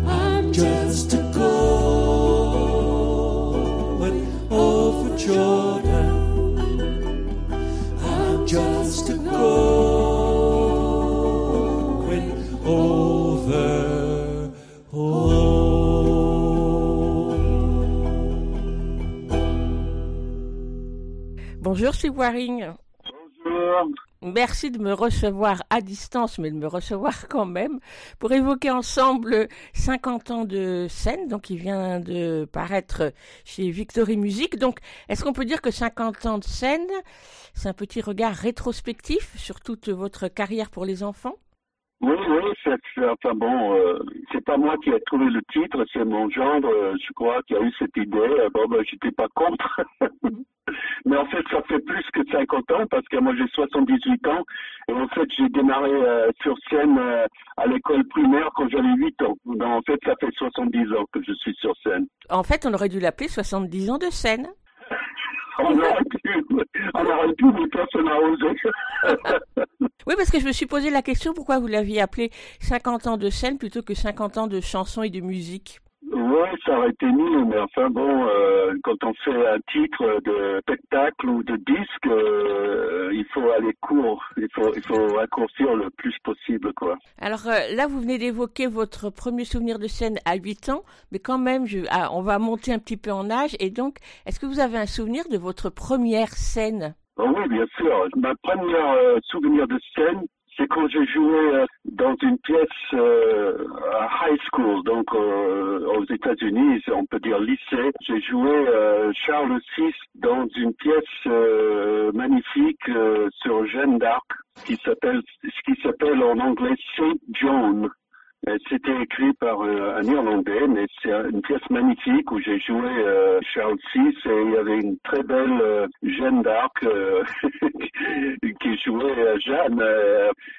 I'm just a going over Jordan. I'm just a going over home. Bonjour Steve Waring. Merci de me recevoir à distance, mais de me recevoir quand même, pour évoquer ensemble 50 ans de scène, donc il vient de paraître chez Victory Music. Donc, est-ce qu'on peut dire que 50 ans de scène, c'est un petit regard rétrospectif sur toute votre carrière pour les enfants? Oui, oui, c'est, enfin bon, euh, c'est pas moi qui ai trouvé le titre, c'est mon gendre, euh, je crois, qui a eu cette idée. Euh, Bon, ben, j'étais pas contre. Mais en fait, ça fait plus que 50 ans parce que moi j'ai 78 ans et en fait j'ai démarré euh, sur scène euh, à l'école primaire quand j'avais 8 ans. Donc en fait, ça fait 70 ans que je suis sur scène. En fait, on aurait dû l'appeler 70 ans de scène. On aurait pu, on mais. Oui, parce que je me suis posé la question pourquoi vous l'aviez appelé 50 ans de scène plutôt que 50 ans de chansons et de musique? Oui, ça aurait été mieux, mais enfin bon, euh, quand on fait un titre de spectacle ou de disque, euh, il faut aller court, il faut, il faut raccourcir le plus possible, quoi. Alors euh, là, vous venez d'évoquer votre premier souvenir de scène à 8 ans, mais quand même, je, ah, on va monter un petit peu en âge. Et donc, est-ce que vous avez un souvenir de votre première scène? Oh oui, bien sûr. Ma première souvenir de scène, c'est quand j'ai joué euh, dans une pièce euh, à high school, donc euh, aux États-Unis, on peut dire lycée. J'ai joué Charles VI dans une pièce magnifique sur Jeanne d'Arc, qui s'appelle, ce qui s'appelle en anglais Saint John. Euh, C'était écrit par euh, un Irlandais, mais c'est une pièce magnifique où j'ai joué euh, Charles VI et il y avait une très belle Jeanne d'Arc qui jouait Jeanne,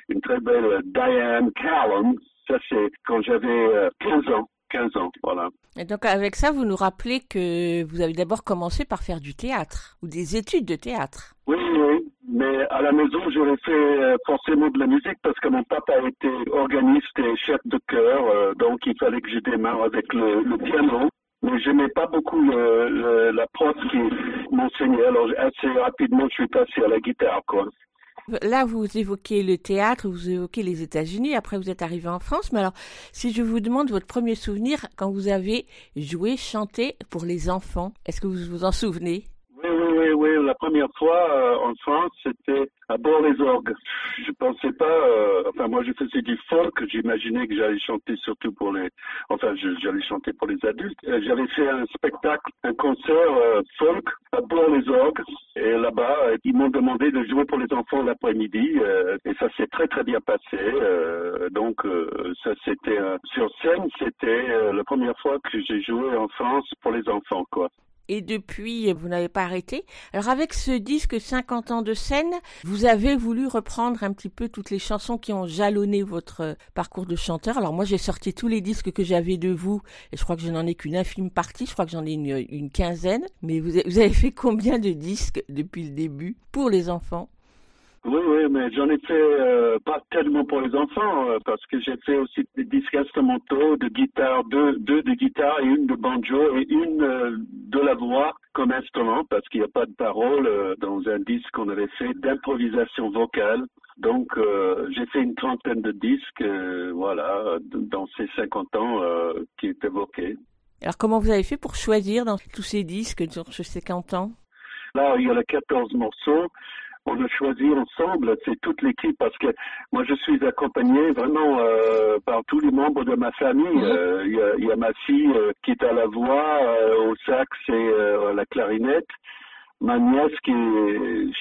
une très belle Diane Callum. Ça, c'est quand j'avais euh, 15 ans. 15 ans, voilà. Et donc avec ça, vous nous rappelez que vous avez d'abord commencé par faire du théâtre ou des études de théâtre. Oui, oui, mais à la maison, j'aurais fait euh, forcément de la musique parce que mon papa était organiste et chef de chœur, euh, donc il fallait que je démarre avec le, piano. Mais j'aimais pas beaucoup la prof qui m'enseignait, alors assez rapidement, je suis passé à la guitare, quoi. Là, vous évoquez le théâtre, vous évoquez les États-Unis, après vous êtes arrivé en France. Mais alors, si je vous demande votre premier souvenir quand vous avez joué, chanté pour les enfants, est-ce que vous vous en souvenez? Oui, oui. La première fois euh, en France, c'était à Bord-les-Orgues. Je pensais pas. euh, enfin, moi, je faisais du folk. J'imaginais que j'allais chanter surtout pour les. Enfin, j'allais chanter pour les adultes. Euh, J'avais fait un spectacle, un concert euh, folk à Bord-les-Orgues. Et là-bas, euh, ils m'ont demandé de jouer pour les enfants l'après-midi. euh, et ça s'est très très bien passé. donc, ça c'était sur scène. C'était la première fois que j'ai joué en France pour les enfants, quoi. Et depuis, vous n'avez pas arrêté. Alors avec ce disque 50 ans de scène, vous avez voulu reprendre un petit peu toutes les chansons qui ont jalonné votre euh, parcours de chanteur. Alors moi, j'ai sorti tous les disques que j'avais de vous, et je crois que je n'en ai qu'une infime partie, je crois que j'en ai une, une quinzaine. Mais vous avez fait combien de disques depuis le début pour les enfants? Oui, oui, mais j'en ai fait euh, pas tellement pour les enfants, euh, parce que j'ai fait aussi des disques instrumentaux de guitare, deux, deux de guitare et une de banjo et une euh, de la voix comme instrument, parce qu'il n'y a pas de parole euh, dans un disque qu'on avait fait d'improvisation vocale. Donc euh, j'ai fait une trentaine de disques, euh, voilà, dans ces 50 ans euh, qui est évoqué. Alors comment vous avez fait pour choisir dans tous ces disques sur ces 50 ans? Là, il y en a 14 morceaux. On a choisi ensemble, c'est toute l'équipe, parce que moi je suis accompagné vraiment euh, par tous les membres de ma famille. Euh, Il y, a, il y a ma fille euh, qui est à la voix, euh, au sax et euh, à la clarinette. Ma nièce qui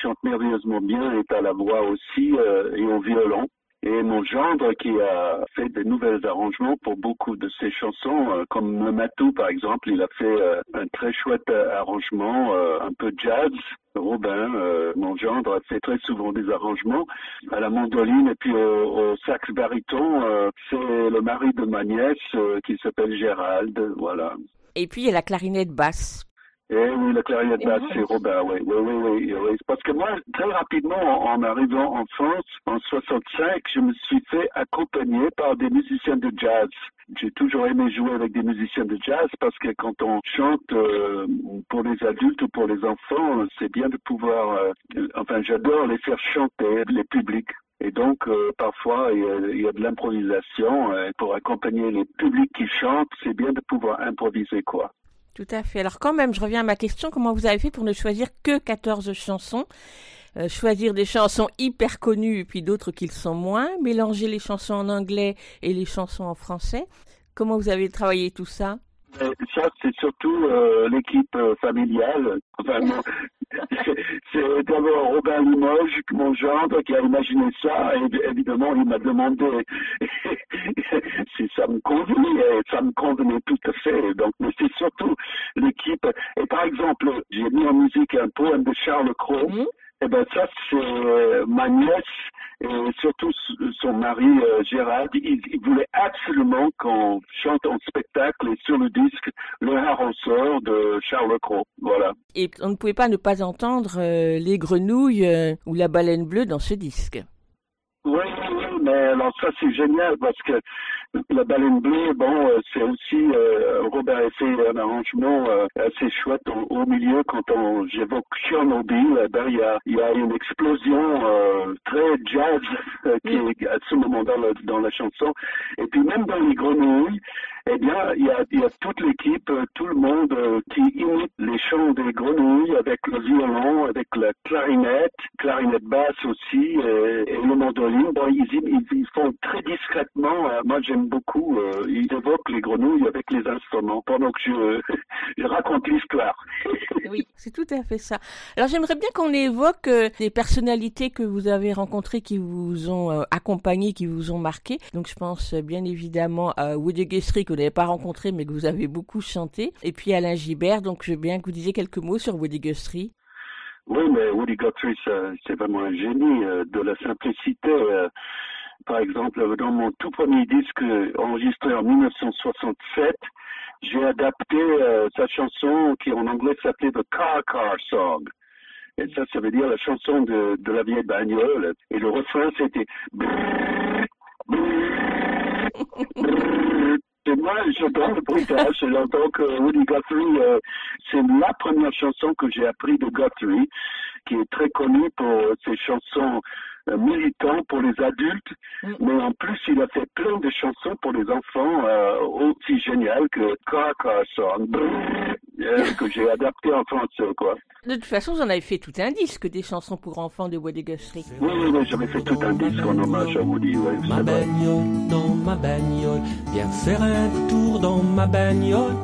chante merveilleusement bien est à la voix aussi euh, et au violon. Et mon gendre qui a fait de nouveaux arrangements pour beaucoup de ses chansons, euh, comme Le Matou par exemple, il a fait euh, un très chouette euh, arrangement, un peu jazz. Robin, mon gendre, a fait très souvent des arrangements à la mandoline et puis au, au sax baryton. c'est le mari de ma nièce qui s'appelle Gérald, voilà. Et puis il y a la clarinette basse. Eh oui, la clarinette basse, c'est Robin, oui, oui, oui, oui, oui. Parce que moi, très rapidement, en, en arrivant en France, en 65, je me suis fait accompagner par des musiciens de jazz. J'ai toujours aimé jouer avec des musiciens de jazz parce que quand on chante euh, pour les adultes ou pour les enfants, c'est bien de pouvoir, euh, enfin, j'adore les faire chanter, les publics. Et donc, euh, parfois, il y, a, il y a de l'improvisation. euh, pour accompagner les publics qui chantent, c'est bien de pouvoir improviser, quoi. Tout à fait. Alors quand même, je reviens à ma question, comment vous avez fait pour ne choisir que 14 chansons? Euh, choisir des chansons hyper connues et puis d'autres qui le sont moins, mélanger les chansons en anglais et les chansons en français. Comment vous avez travaillé tout ça? Euh, Ça, c'est surtout euh, l'équipe familiale. c'est- d'abord Robin Limoges, mon gendre, qui a imaginé ça. Et évidemment, il m'a demandé si ça me convenait. Ça me convenait tout à fait. Donc, mais c'est surtout l'équipe. Et par exemple, j'ai mis en musique un poème de Charles Cros. Et ben ça, c'est euh, ma nièce et surtout son mari euh, Gérald. Ils, ils voulaient absolument qu'on chante en spectacle et sur le disque Le Harrenseur de Charles Cros. Voilà. Et on ne pouvait pas ne pas entendre euh, les grenouilles euh, ou la baleine bleue dans ce disque. Oui, oui, oui, mais alors ça c'est génial parce que la baleine bleue, bon, euh, c'est aussi euh, Robert a fait un arrangement euh, assez chouette au, au milieu quand on j'évoque Tchernobyl, eh ben il y a y a une explosion euh, très jazz qui est à ce moment dans la, dans la chanson et puis même dans les grenouilles, eh bien il y a il y a toute l'équipe, tout le monde euh, qui imite les chants des grenouilles avec le violon, avec la clarinette, clarinette basse aussi et, et le mandoline. Bon, ils, ils, ils font très discrètement. euh, moi, j'aime beaucoup. euh, ils évoquent les grenouilles avec les instruments pendant que je, je raconte l'histoire. Oui, c'est tout à fait ça. Alors j'aimerais bien qu'on évoque euh, des personnalités que vous avez rencontrées qui vous ont euh, accompagné, qui vous ont marqué. Donc je pense euh, bien évidemment à Woody Guthrie que vous n'avez pas rencontré mais que vous avez beaucoup chanté. Et puis Alain Gibert. Donc je veux bien que vous disiez quelques mots sur Woody Guthrie. Oui, mais Woody Guthrie, c'est vraiment un génie euh, de la simplicité. Par exemple, dans mon tout premier disque enregistré en 1967, j'ai adapté euh, sa chanson qui en anglais s'appelait The Car Car Song. Et ça, ça veut dire la chanson de, de la vieille bagnole. Et le refrain, c'était... Et moi, j'adore le bruitage. Donc, euh, Woody Guthrie, euh, c'est la première chanson que j'ai appris de Guthrie, qui est très connu pour ses chansons militantes pour les adultes. Mais en plus, il a fait plein de chansons pour les enfants euh, aussi géniales que Car Car Song, euh, que j'ai adapté en français, quoi. De toute façon, j'en avais fait tout un disque des chansons pour enfants de Woody Guthrie. Oui, oui, oui, j'avais fait tout un disque en hommage à Woody, oui, Ma bagnole, dans ma bagnole, viens faire un tour dans ma bagnole,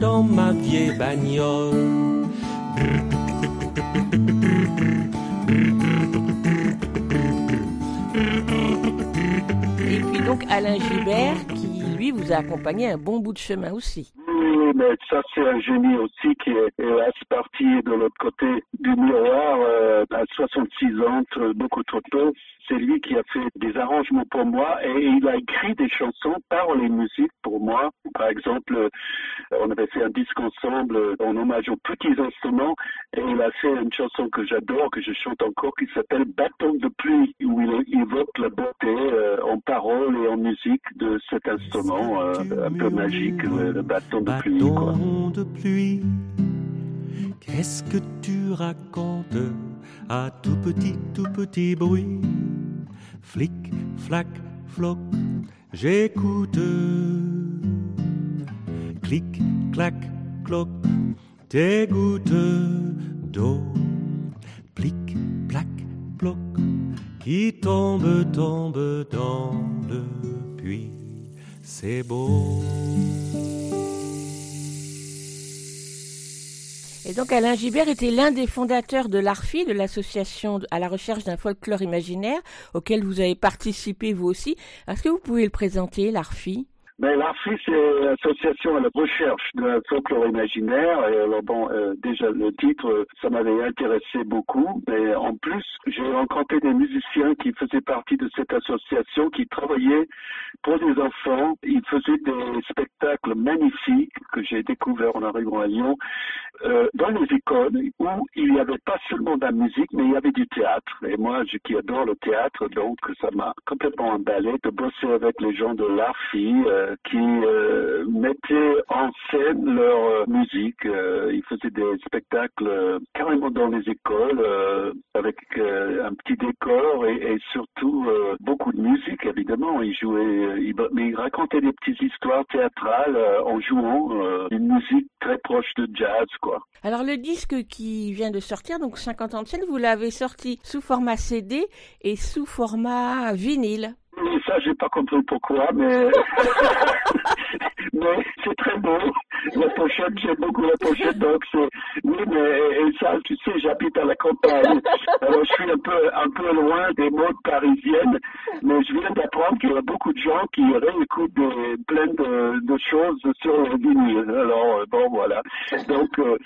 dans ma vieille bagnole. Donc Alain Gibert qui lui vous a accompagné un bon bout de chemin aussi. Oui, mais ça c'est un génie aussi qui est hélas parti de l'autre côté du miroir euh, à 66 ans, beaucoup trop tôt. C'est lui qui a fait des arrangements pour moi et il a écrit des chansons par les musiques pour moi. Par exemple, euh, on avait fait un disque ensemble en hommage aux petits instruments et il a fait une chanson que j'adore, que je chante encore, qui s'appelle Bâton de pluie, où il évoque la beauté euh, en paroles et en musique de cet instrument euh, un peu magique, le, bâton de pluie. Quoi. Bâton de pluie, qu'est-ce que tu racontes à tout petit, tout petit bruit? Flic, flac, floc, j'écoute. Clic, clac, cloc, tes gouttes d'eau. Plic, plac, ploc, qui tombe, tombe dans le puits. C'est beau. Et donc Alain Gibert était l'un des fondateurs de l'ARFI, de l'association à la recherche d'un folklore imaginaire, auquel vous avez participé vous aussi. Est-ce que vous pouvez le présenter, l'ARFI Ben, l'ARFI, c'est l'association à la recherche d'un folklore imaginaire. Et alors, bon, euh, déjà, le titre, euh, ça m'avait intéressé beaucoup. Mais en plus, j'ai rencontré des musiciens qui faisaient partie de cette association, qui travaillaient pour des enfants. Ils faisaient des spectacles magnifiques que j'ai découverts en arrivant à Lyon, euh, dans les écoles, où il n'y avait pas seulement de la musique, mais il y avait du théâtre. Et moi, je, qui adore le théâtre, donc ça m'a complètement emballé de bosser avec les gens de l'ARFI, euh, qui euh, mettaient en scène leur euh, musique. Euh, ils faisaient des spectacles euh, carrément dans les écoles, euh, avec euh, un petit décor et, et surtout euh, beaucoup de musique, évidemment. Ils jouaient, euh, ils, mais ils racontaient des petites histoires théâtrales euh, en jouant euh, une musique très proche de jazz, quoi. Alors le disque qui vient de sortir, donc 50 ans de scène, vous l'avez sorti sous format CD et sous format vinyle. Ça, j'ai pas compris pourquoi, mais, mais c'est très beau. La pochette, j'aime beaucoup la pochette, donc c'est, oui, mais, ça, tu sais, j'habite à la campagne. Alors, je suis un peu, un peu loin des modes parisiennes, mais je viens d'apprendre qu'il y a beaucoup de gens qui réécoutent des, plein de, de choses sur le vinyle. Alors, euh, bon, voilà. Donc, euh,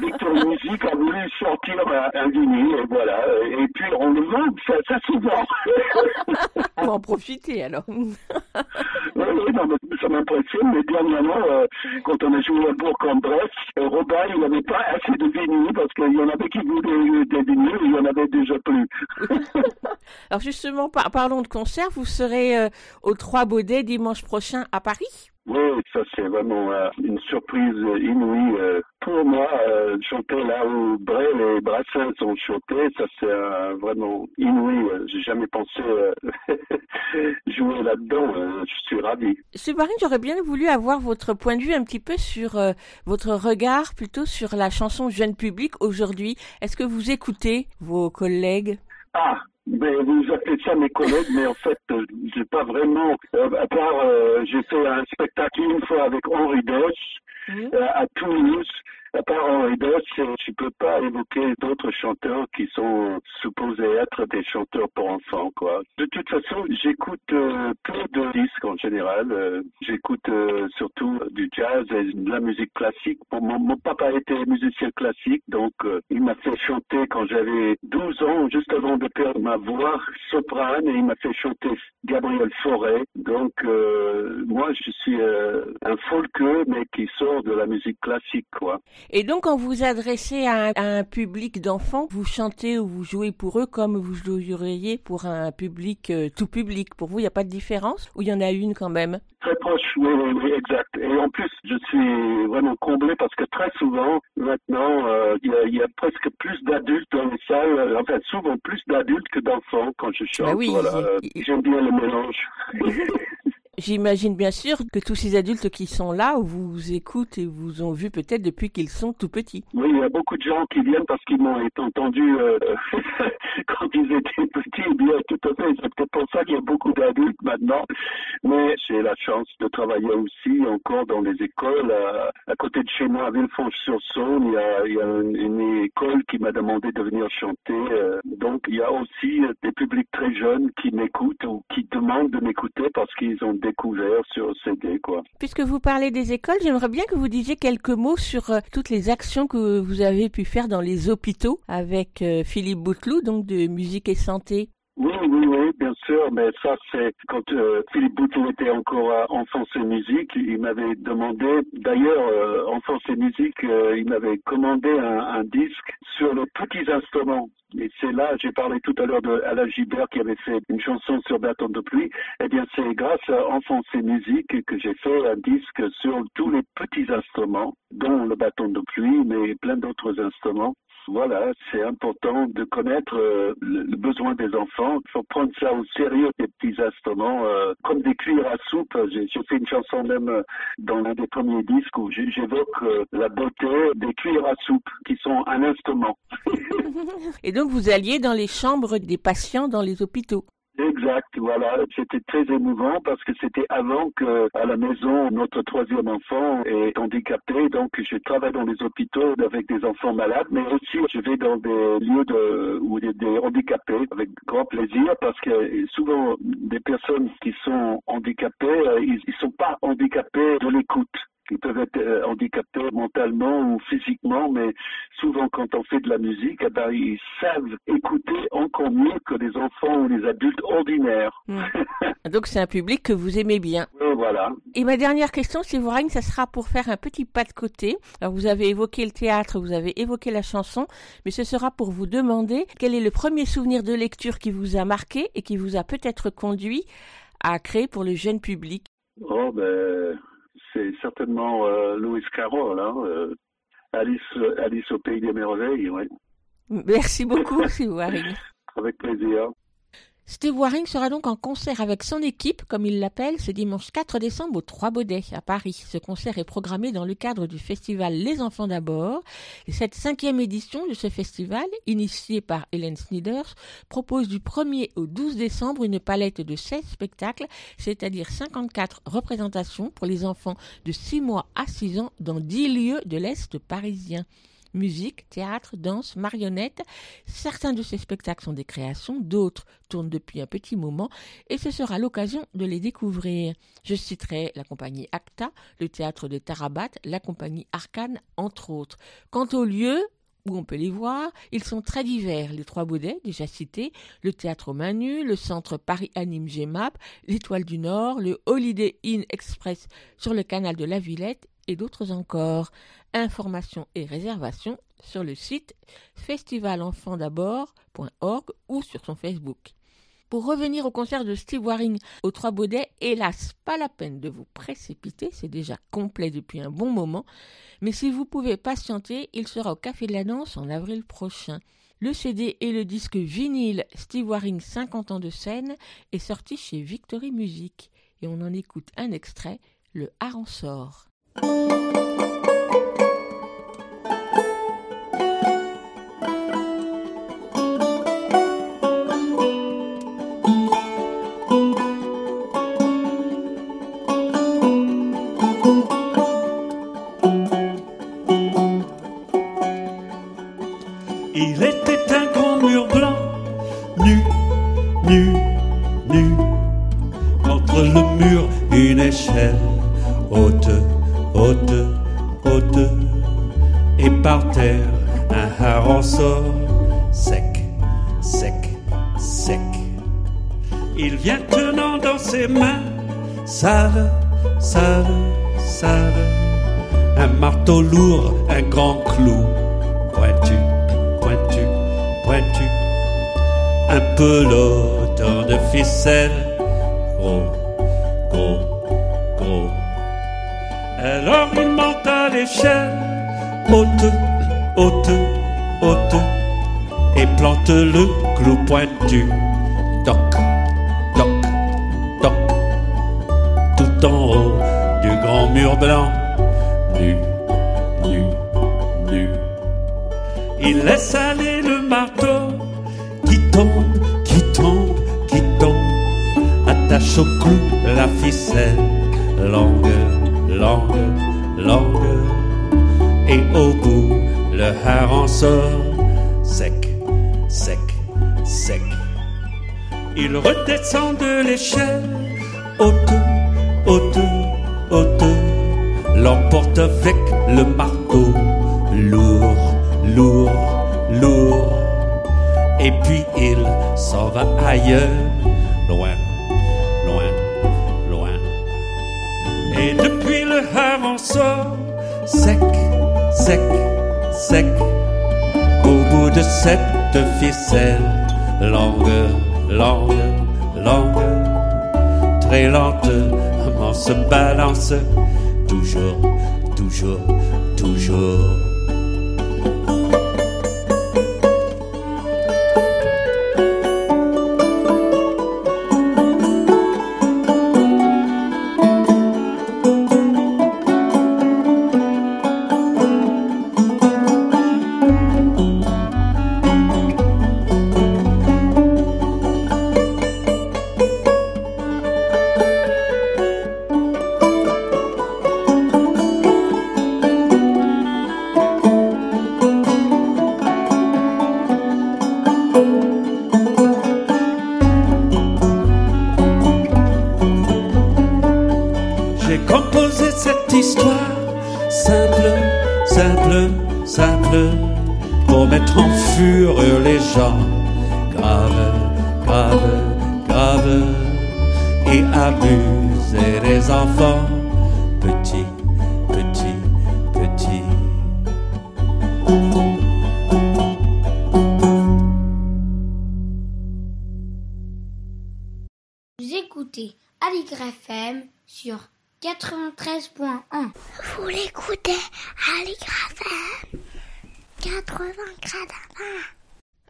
Victor Music a voulu sortir un, un vinyle, et voilà. Et puis, on le vend, ça, ça souvent. Pour en profiter alors. Oui, oui, non, mais ça m'impressionne, mais dernièrement, euh, quand on a joué à Bourg-en-Bresse, euh, Robin, il n'avait pas assez de vinyles, parce qu'il y en avait qui voulaient des vinyles, il y en avait déjà plus. Alors justement, par- parlons de concert, vous serez euh, aux Trois Baudets dimanche prochain à Paris? Oui, ça c'est vraiment euh, une surprise inouïe euh, pour moi. euh, chanter là où Brel et Brassens ont chanté, ça c'est euh, vraiment inouï. J'ai jamais pensé jouer là-dedans. Je suis ravi. Sébarine, j'aurais bien voulu avoir votre point de vue un petit peu sur votre regard plutôt sur la chanson jeune public aujourd'hui. Est-ce que vous écoutez vos collègues? Ah, mais vous appelez ça mes collègues, mais en fait, euh, j'ai pas vraiment. euh, à part, euh, j'ai fait un spectacle une fois avec Henri euh, à Toulouse. À part Henri euh, je peux pas évoquer d'autres chanteurs qui sont supposés être des chanteurs pour enfants, quoi. De toute façon, j'écoute euh, peu de disques en général. Euh, j'écoute euh, surtout du jazz et de la musique classique. Mon, papa était musicien classique, donc euh, il m'a fait chanter quand j'avais 12 ans, juste avant de perdre ma voix soprane, et il m'a fait chanter Gabriel Fauré. Donc, moi, je suis un folkeux, mais qui sort de la musique classique, quoi. Et donc, quand vous adressez à un, à un public d'enfants, vous chantez ou vous jouez pour eux comme vous joueriez pour un public euh, tout public. Pour vous, il n'y a pas de différence ou il y en a une quand même? Très proche, oui, oui, exact. Et en plus, je suis vraiment comblé parce que très souvent, maintenant, euh, il y, a, il y a presque plus d'adultes dans les salles, euh, enfin souvent plus d'adultes que d'enfants quand je chante. Bah oui, voilà. il- J'aime bien le mélange. J'imagine bien sûr que tous ces adultes qui sont là vous écoutent et vous ont vu peut-être depuis qu'ils sont tout petits. Oui, il y a beaucoup de gens qui viennent parce qu'ils m'ont entendu euh, quand ils étaient petits. Bien, tout à fait. C'est peut-être pour ça qu'il y a beaucoup d'adultes maintenant. Mais j'ai la chance de travailler aussi encore dans les écoles. À, côté de chez moi, à Villefranche-sur-Saône, il y a, une, une école qui m'a demandé de venir chanter. euh, donc, il y a aussi euh, des publics très jeunes qui m'écoutent ou qui demandent de m'écouter parce qu'ils ont découvert sur CD, quoi. Puisque vous parlez des écoles, j'aimerais bien que vous disiez quelques mots sur euh, toutes les actions que vous avez pu faire dans les hôpitaux avec euh, Philippe Bouteloup, donc de Musique et Santé. Oui, mais ça c'est quand euh, Philippe Bouteau était encore à Enfance Musique, il m'avait demandé, d'ailleurs euh, Musique, euh, il m'avait commandé un, disque sur les petits instruments. Et c'est là, j'ai parlé tout à l'heure de Alain Gilbert qui avait fait une chanson sur Bâton de pluie. Eh bien, c'est grâce à Enfance Musique que j'ai fait un disque sur tous les petits instruments, dont le bâton de pluie, mais plein d'autres instruments. Voilà, c'est important de connaître euh, le, le besoin des enfants. Il faut prendre ça au sérieux, des petits instruments, euh, comme des cuillères à soupe. J'ai j'ai fait une chanson même euh, dans l'un des premiers disques où j'évoque euh, la beauté des cuillères à soupe, qui sont un instrument. Et donc vous alliez dans les chambres des patients dans les hôpitaux. Exact, voilà. C'était très émouvant parce que c'était avant que, à la maison, notre troisième enfant est handicapé. Donc, je travaille dans les hôpitaux avec des enfants malades, mais aussi je vais dans des lieux de, où il y a des handicapés avec grand plaisir parce que souvent, des personnes qui sont handicapées, euh, ils, ils sont pas handicapés de l'écoute. Ils peuvent être euh, handicapés mentalement ou physiquement, mais souvent quand on fait de la musique, eh ben, ils savent écouter encore mieux que les enfants ou les adultes ordinaires. Donc c'est un public que vous aimez bien. Et voilà. Et ma dernière question, si vous règne, ça sera pour faire un petit pas de côté. Alors vous avez évoqué le théâtre, vous avez évoqué la chanson, mais ce sera pour vous demander quel est le premier souvenir de lecture qui vous a marqué et qui vous a peut-être conduit à créer pour le jeune public. Oh, ben, c'est certainement euh, Louis Carroll, hein, euh, Alice, Alice au pays des merveilles, oui. Merci beaucoup, Waring. Avec plaisir. Steve Waring sera donc en concert avec son équipe, comme il l'appelle, ce dimanche 4 décembre au Trois Baudets à Paris. Ce concert est programmé dans le cadre du festival Les Enfants d'abord. Et cette cinquième édition de ce festival, initiée par Hélène Snyders, propose du 1er au 12 décembre une palette de 16 spectacles, c'est-à-dire 54 représentations pour les enfants de 6 mois à 6 ans dans 10 lieux de l'Est parisien. Musique, théâtre, danse, marionnettes. Certains de ces spectacles sont des créations, d'autres tournent depuis un petit moment et ce sera l'occasion de les découvrir. Je citerai la compagnie Acta, le théâtre de Tarabat, la compagnie Arcane, entre autres. Quant aux lieux, où on peut les voir, ils sont très divers. Les Trois Baudets, déjà cités, le Théâtre aux Mains Nues, le Centre Paris Anime GMAP, l'Étoile du Nord, le Holiday Inn Express sur le canal de la Villette et d'autres encore. Informations et réservations sur le site festivalenfantsd'abord.org ou sur son Facebook. Pour revenir au concert de Steve Waring aux Trois Baudets, hélas, pas la peine de vous précipiter, c'est déjà complet depuis un bon moment, mais si vous pouvez patienter, il sera au Café de la Danse en avril prochain. Le CD et le disque vinyle Steve Waring 50 ans de scène est sorti chez Victory Music et on en écoute un extrait, le Haransor. Il Un peloton de ficelle, gros, gros, gros. Alors il monte à l'échelle, haute, haute, haute, et plante le clou pointu, toc, toc, toc, tout en haut du grand mur blanc, nu, nu, nu. Il laisse aller le marteau tombe, qui tombe, qui tombe. Attache au clou la ficelle, longue, longue, longue. Et au bout, le harançon sec, sec, sec. Il redescend de l'échelle, haute, haute, haute. L'emporte avec le marteau, lourd, lourd, lourd. Et puis s'en va ailleurs, loin, loin, loin. Et depuis le harançon, sec, sec, sec. Au bout de cette ficelle, longue, longue, longue, très lentement se balance, toujours, toujours, toujours. Écoutez Aligre FM sur 93.1. Vous l'écoutez Aligre FM 80 gradins.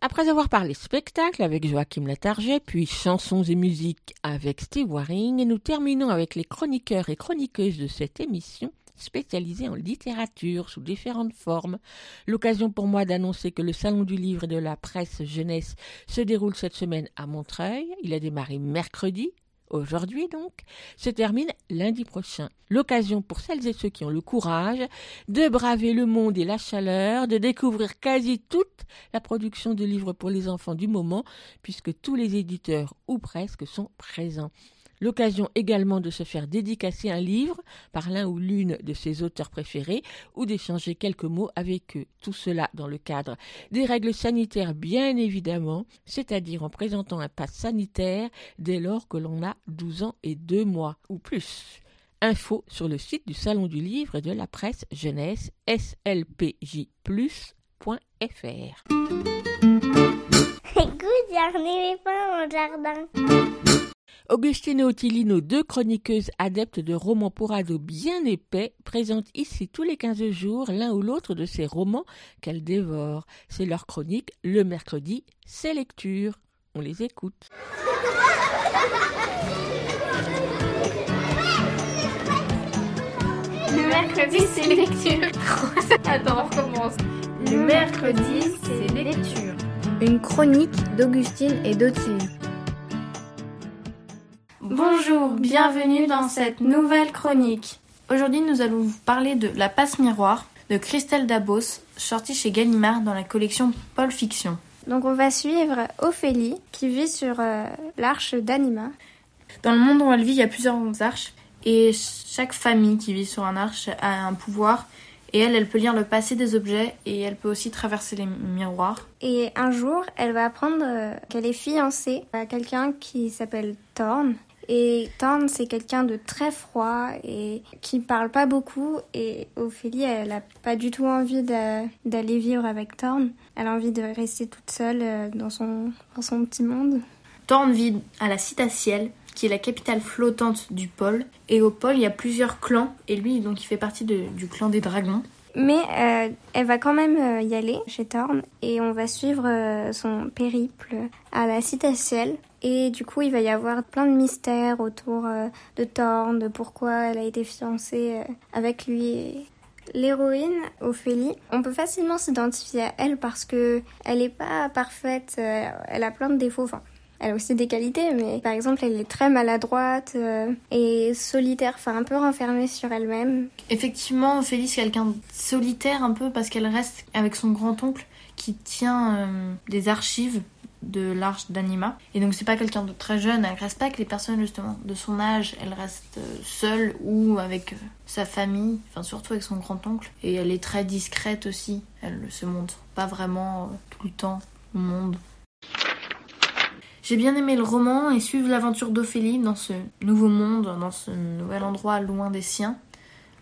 Après avoir parlé spectacle avec Joachim Latarget, puis chansons et musique avec Steve Waring, nous terminons avec les chroniqueurs et chroniqueuses de cette émission spécialisée en littérature sous différentes formes. L'occasion pour moi d'annoncer que le Salon du livre et de la presse jeunesse se déroule cette semaine à Montreuil. Il a démarré mercredi, aujourd'hui donc, se termine lundi prochain. L'occasion pour celles et ceux qui ont le courage de braver le monde et la chaleur, de découvrir quasi toute la production de livres pour les enfants du moment, puisque tous les éditeurs, ou presque, sont présents. L'occasion également de se faire dédicacer un livre par l'un ou l'une de ses auteurs préférés ou d'échanger quelques mots avec eux. Tout cela dans le cadre des règles sanitaires bien évidemment, c'est-à-dire en présentant un pass sanitaire dès lors que l'on a 12 ans et 2 mois ou plus. Info sur le site du Salon du Livre et de la Presse Jeunesse slpjplus.fr. Écoute, il y a un éléphant au jardin. Augustine et Ottilie, nos deux chroniqueuses adeptes de romans pour ados bien épais, présentent ici tous les 15 jours l'un ou l'autre de ces romans qu'elles dévorent. C'est leur chronique le mercredi, c'est lecture. On les écoute. Le mercredi, c'est lecture. Attends, on recommence. Le mercredi, c'est lecture. Une chronique d'Augustine et d'Ottilie. Bonjour, bienvenue dans cette nouvelle chronique. Aujourd'hui, nous allons vous parler de La passe miroir de Christelle Dabos, sortie chez Gallimard dans la collection Paul Fiction. Donc on va suivre Ophélie qui vit sur euh, l'arche d'Anima. Dans le monde où elle vit, il y a plusieurs arches et chaque famille qui vit sur un arche a un pouvoir et elle, elle peut lire le passé des objets et elle peut aussi traverser les miroirs. Et un jour, elle va apprendre euh, qu'elle est fiancée à quelqu'un qui s'appelle Thorn. Et Thorn, c'est quelqu'un de très froid et qui parle pas beaucoup. Et Ophélie, elle a pas du tout envie d'a- d'aller vivre avec Thorn. Elle a envie de rester toute seule euh, dans son, dans son petit monde. Thorn vit à la Citaciel, qui est la capitale flottante du pôle. Et au pôle, il y a plusieurs clans. Et lui, donc, il fait partie de- du clan des dragons. Mais euh, elle va quand même euh, y aller chez Thorn et on va suivre son périple à la Citaciel. Et du coup, il va y avoir plein de mystères autour euh, de Thorn, de pourquoi elle a été fiancée euh, avec lui. L'héroïne, Ophélie, on peut facilement s'identifier à elle parce que elle est pas parfaite, euh, elle a plein de défauts. Enfin, elle a aussi des qualités, mais par exemple, elle est très maladroite et solitaire, enfin un peu renfermée sur elle-même. Effectivement, Ophélie, c'est quelqu'un de solitaire un peu parce qu'elle reste avec son grand-oncle qui tient des archives de l'arche d'Anima. Et donc, c'est pas quelqu'un de très jeune. Elle reste pas avec les personnes justement de son âge. Elle reste euh, seule ou avec euh, sa famille, enfin surtout avec son grand-oncle. Et elle est très discrète aussi. Elle se montre pas vraiment euh, tout le temps au monde. J'ai bien aimé le roman et suivre l'aventure d'Ophélie dans ce nouveau monde, dans ce nouvel endroit loin des siens,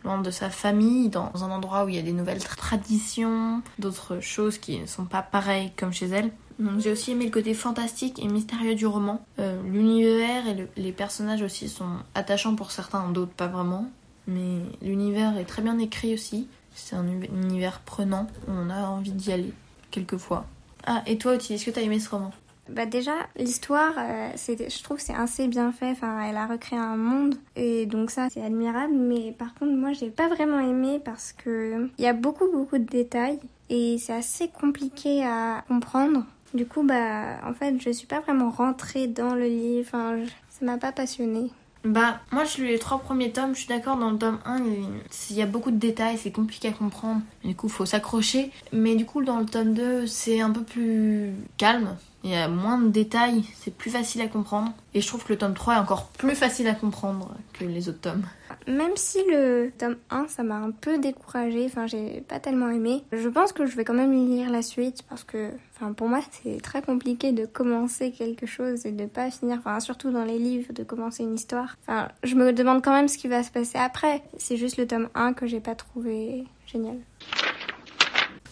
loin de sa famille, dans un endroit où il y a des nouvelles tra- traditions, d'autres choses qui ne sont pas pareilles comme chez elle. Donc j'ai aussi aimé le côté fantastique et mystérieux du roman. Euh, L'univers et le- les personnages aussi sont attachants pour certains, d'autres pas vraiment. Mais l'univers est très bien écrit aussi. C'est un uni- univers prenant, on a envie d'y aller, quelquefois. Ah, et toi, Ottilie, est-ce que t'as aimé ce roman? Bah déjà, l'histoire, euh, je trouve c'est assez bien fait. Enfin, elle a recréé un monde et donc ça, c'est admirable. Mais par contre, moi, j'ai pas vraiment aimé parce que il y a beaucoup, beaucoup de détails et c'est assez compliqué à comprendre. Du coup, bah, en fait, je suis pas vraiment rentrée dans le livre. Enfin, je- m'a pas passionnée. Bah, moi j'ai lu les trois premiers tomes, je suis d'accord, dans le tome 1, il il y a beaucoup de détails, c'est compliqué à comprendre, du coup faut s'accrocher. Mais du coup, dans le tome 2, c'est un peu plus calme, il y a moins de détails, c'est plus facile à comprendre. Et je trouve que le tome 3 est encore plus facile à comprendre que les autres tomes. Même si le tome 1, ça m'a un peu découragée, enfin j'ai pas tellement aimé, je pense que je vais quand même lire la suite parce que enfin, pour moi c'est très compliqué de commencer quelque chose et de pas finir, enfin surtout dans les livres, de commencer une histoire. Enfin, je me demande quand même ce qui va se passer après. C'est juste le tome 1 que j'ai pas trouvé génial.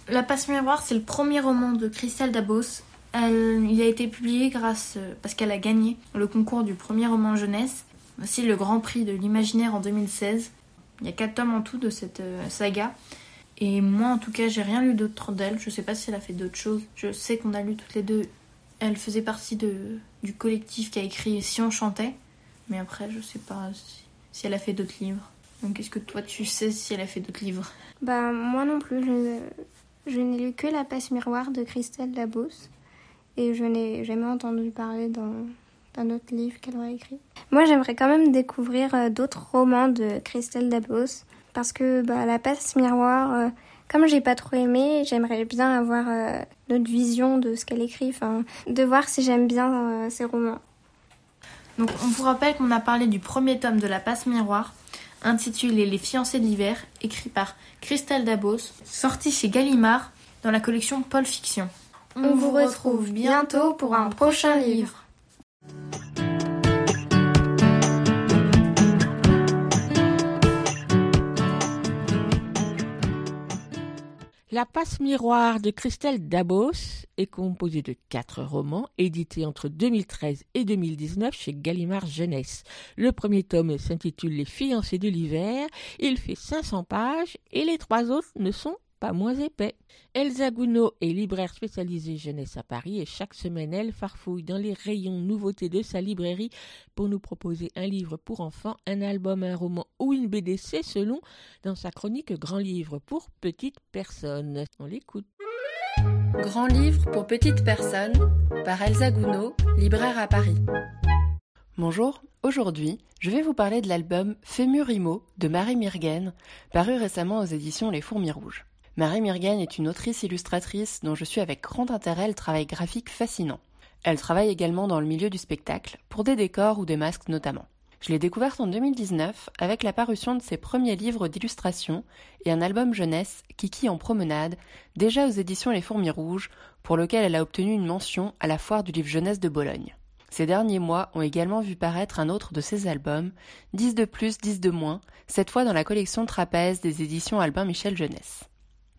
La passe miroir, c'est le premier roman de Christelle Dabos. Il a été publié grâce, euh, parce qu'elle a gagné le concours du premier roman jeunesse, aussi le Grand Prix de l'imaginaire en 2016. Il y a quatre tomes en tout de cette euh, saga. Et moi, en tout cas, j'ai rien lu d'autre d'elle. Je sais pas si elle a fait d'autres choses. Je sais qu'on a lu toutes les deux. Elle faisait partie du collectif qui a écrit Si on chantait. Mais après, je sais pas si, elle a fait d'autres livres. Donc, est-ce que toi, tu sais si elle a fait d'autres livres? Bah moi non plus, je, je n'ai lu que La passe miroir de Christelle Dabos et je n'ai jamais entendu parler d'un d'un autre livre qu'elle aurait écrit. Moi j'aimerais quand même découvrir euh, d'autres romans de Christelle Dabos parce que bah, La passe miroir, euh, comme j'ai pas trop aimé, j'aimerais bien avoir euh, notre vision de ce qu'elle écrit, enfin de voir si j'aime bien euh, ses romans. Donc on vous rappelle qu'on a parlé du premier tome de La Passe Miroir, intitulé Les fiancés de l'hiver, écrit par Christelle Dabos, sorti chez Gallimard dans la collection Paul Fiction. On vous retrouve bientôt pour un prochain livre. La passe miroir de Christelle Dabos est composée de quatre romans édités entre 2013 et 2019 chez Gallimard Jeunesse. Le premier tome s'intitule Les fiancés de l'hiver. Il fait 500 pages et les trois autres ne sont pas moins épais. Elsa Gounod est libraire spécialisée jeunesse à Paris et chaque semaine elle farfouille dans les rayons nouveautés de sa librairie pour nous proposer un livre pour enfants, un album, un roman ou une BDC selon dans sa chronique Grand livre pour petites personnes. On l'écoute. Grand livre pour petites personnes par Elsa Gounod, libraire à Paris. Bonjour, aujourd'hui je vais vous parler de l'album Fémurimo de Marie Mirgen, paru récemment aux éditions Les Fourmis Rouges. Marie Mirgen est une autrice illustratrice dont je suis avec grand intérêt le travail graphique fascinant. Elle travaille également dans le milieu du spectacle, pour des décors ou des masques notamment. Je l'ai découverte en 2019 avec la parution de ses premiers livres d'illustration et un album jeunesse, Kiki en promenade, déjà aux éditions Les Fourmis Rouges, pour lequel elle a obtenu une mention à la foire du livre jeunesse de Bologne. Ces derniers mois ont également vu paraître un autre de ses albums, 10 de plus, 10 de moins, cette fois dans la collection Trapèze des éditions Albin Michel Jeunesse.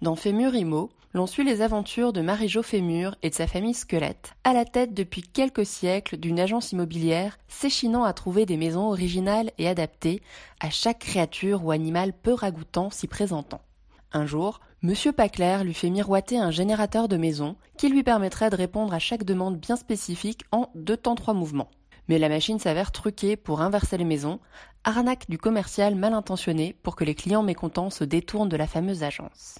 Dans Fémur Imo, l'on suit les aventures de Marie-Jo Fémur et de sa famille Squelette, à la tête depuis quelques siècles d'une agence immobilière s'échinant à trouver des maisons originales et adaptées à chaque créature ou animal peu ragoûtant s'y présentant. Un jour, Monsieur Pacler lui fait miroiter un générateur de maison qui lui permettrait de répondre à chaque demande bien spécifique en deux temps trois mouvements. Mais la machine s'avère truquée pour inverser les maisons, arnaque du commercial mal intentionné pour que les clients mécontents se détournent de la fameuse agence.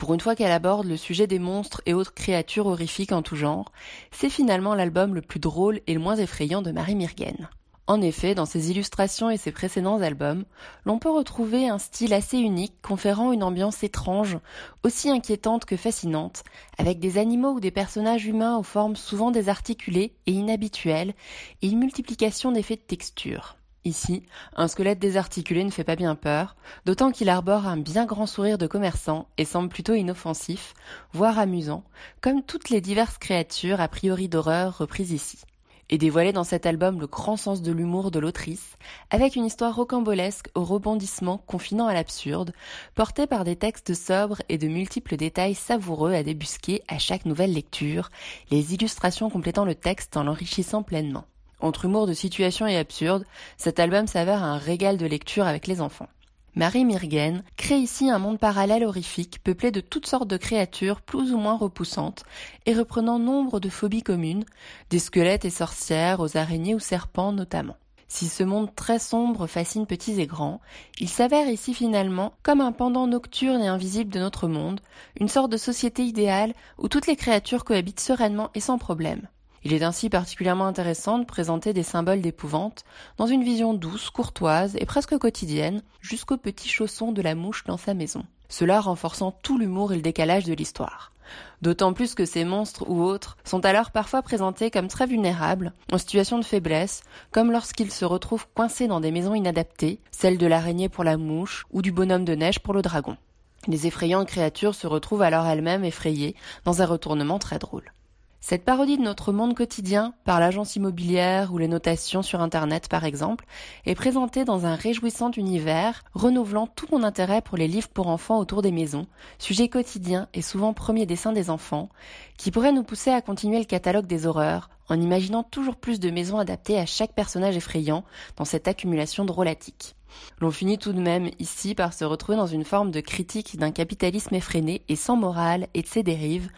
Pour une fois qu'elle aborde le sujet des monstres et autres créatures horrifiques en tout genre, c'est finalement l'album le plus drôle et le moins effrayant de Marie Mirgen. En effet, dans ses illustrations et ses précédents albums, l'on peut retrouver un style assez unique conférant une ambiance étrange, aussi inquiétante que fascinante, avec des animaux ou des personnages humains aux formes souvent désarticulées et inhabituelles, et une multiplication d'effets de texture. Ici, un squelette désarticulé ne fait pas bien peur, d'autant qu'il arbore un bien grand sourire de commerçant et semble plutôt inoffensif, voire amusant, comme toutes les diverses créatures a priori d'horreur reprises ici. Et dévoiler dans cet album le grand sens de l'humour de l'autrice, avec une histoire rocambolesque au rebondissement confinant à l'absurde, portée par des textes sobres et de multiples détails savoureux à débusquer à chaque nouvelle lecture, les illustrations complétant le texte en l'enrichissant pleinement. Entre humour de situation et absurde, cet album s'avère un régal de lecture avec les enfants. Marie Mirgen crée ici un monde parallèle horrifique peuplé de toutes sortes de créatures plus ou moins repoussantes et reprenant nombre de phobies communes, des squelettes et sorcières aux araignées ou serpents notamment. Si ce monde très sombre fascine petits et grands, il s'avère ici finalement comme un pendant nocturne et invisible de notre monde, une sorte de société idéale où toutes les créatures cohabitent sereinement et sans problème. Il est ainsi particulièrement intéressant de présenter des symboles d'épouvante dans une vision douce, courtoise et presque quotidienne, jusqu'au petit chausson de la mouche dans sa maison. cela renforçant tout l'humour et le décalage de l'histoire. D'autant plus que ces monstres ou autres sont alors parfois présentés comme très vulnérables, en situation de faiblesse, comme lorsqu'ils se retrouvent coincés dans des maisons inadaptées, celle de l'araignée pour la mouche ou du bonhomme de neige pour le dragon. Les effrayantes créatures se retrouvent alors elles-mêmes effrayées dans un retournement très drôle. Cette parodie de notre monde quotidien, par l'agence immobilière ou les notations sur Internet par exemple, est présentée dans un réjouissant univers, renouvelant tout mon intérêt pour les livres pour enfants autour des maisons, sujet quotidien et souvent premier dessin des enfants, qui pourrait nous pousser à continuer le catalogue des horreurs, en imaginant toujours plus de maisons adaptées à chaque personnage effrayant dans cette accumulation drôlatique. L'on finit tout de même ici par se retrouver dans une forme de critique d'un capitalisme effréné et sans morale et de ses dérives,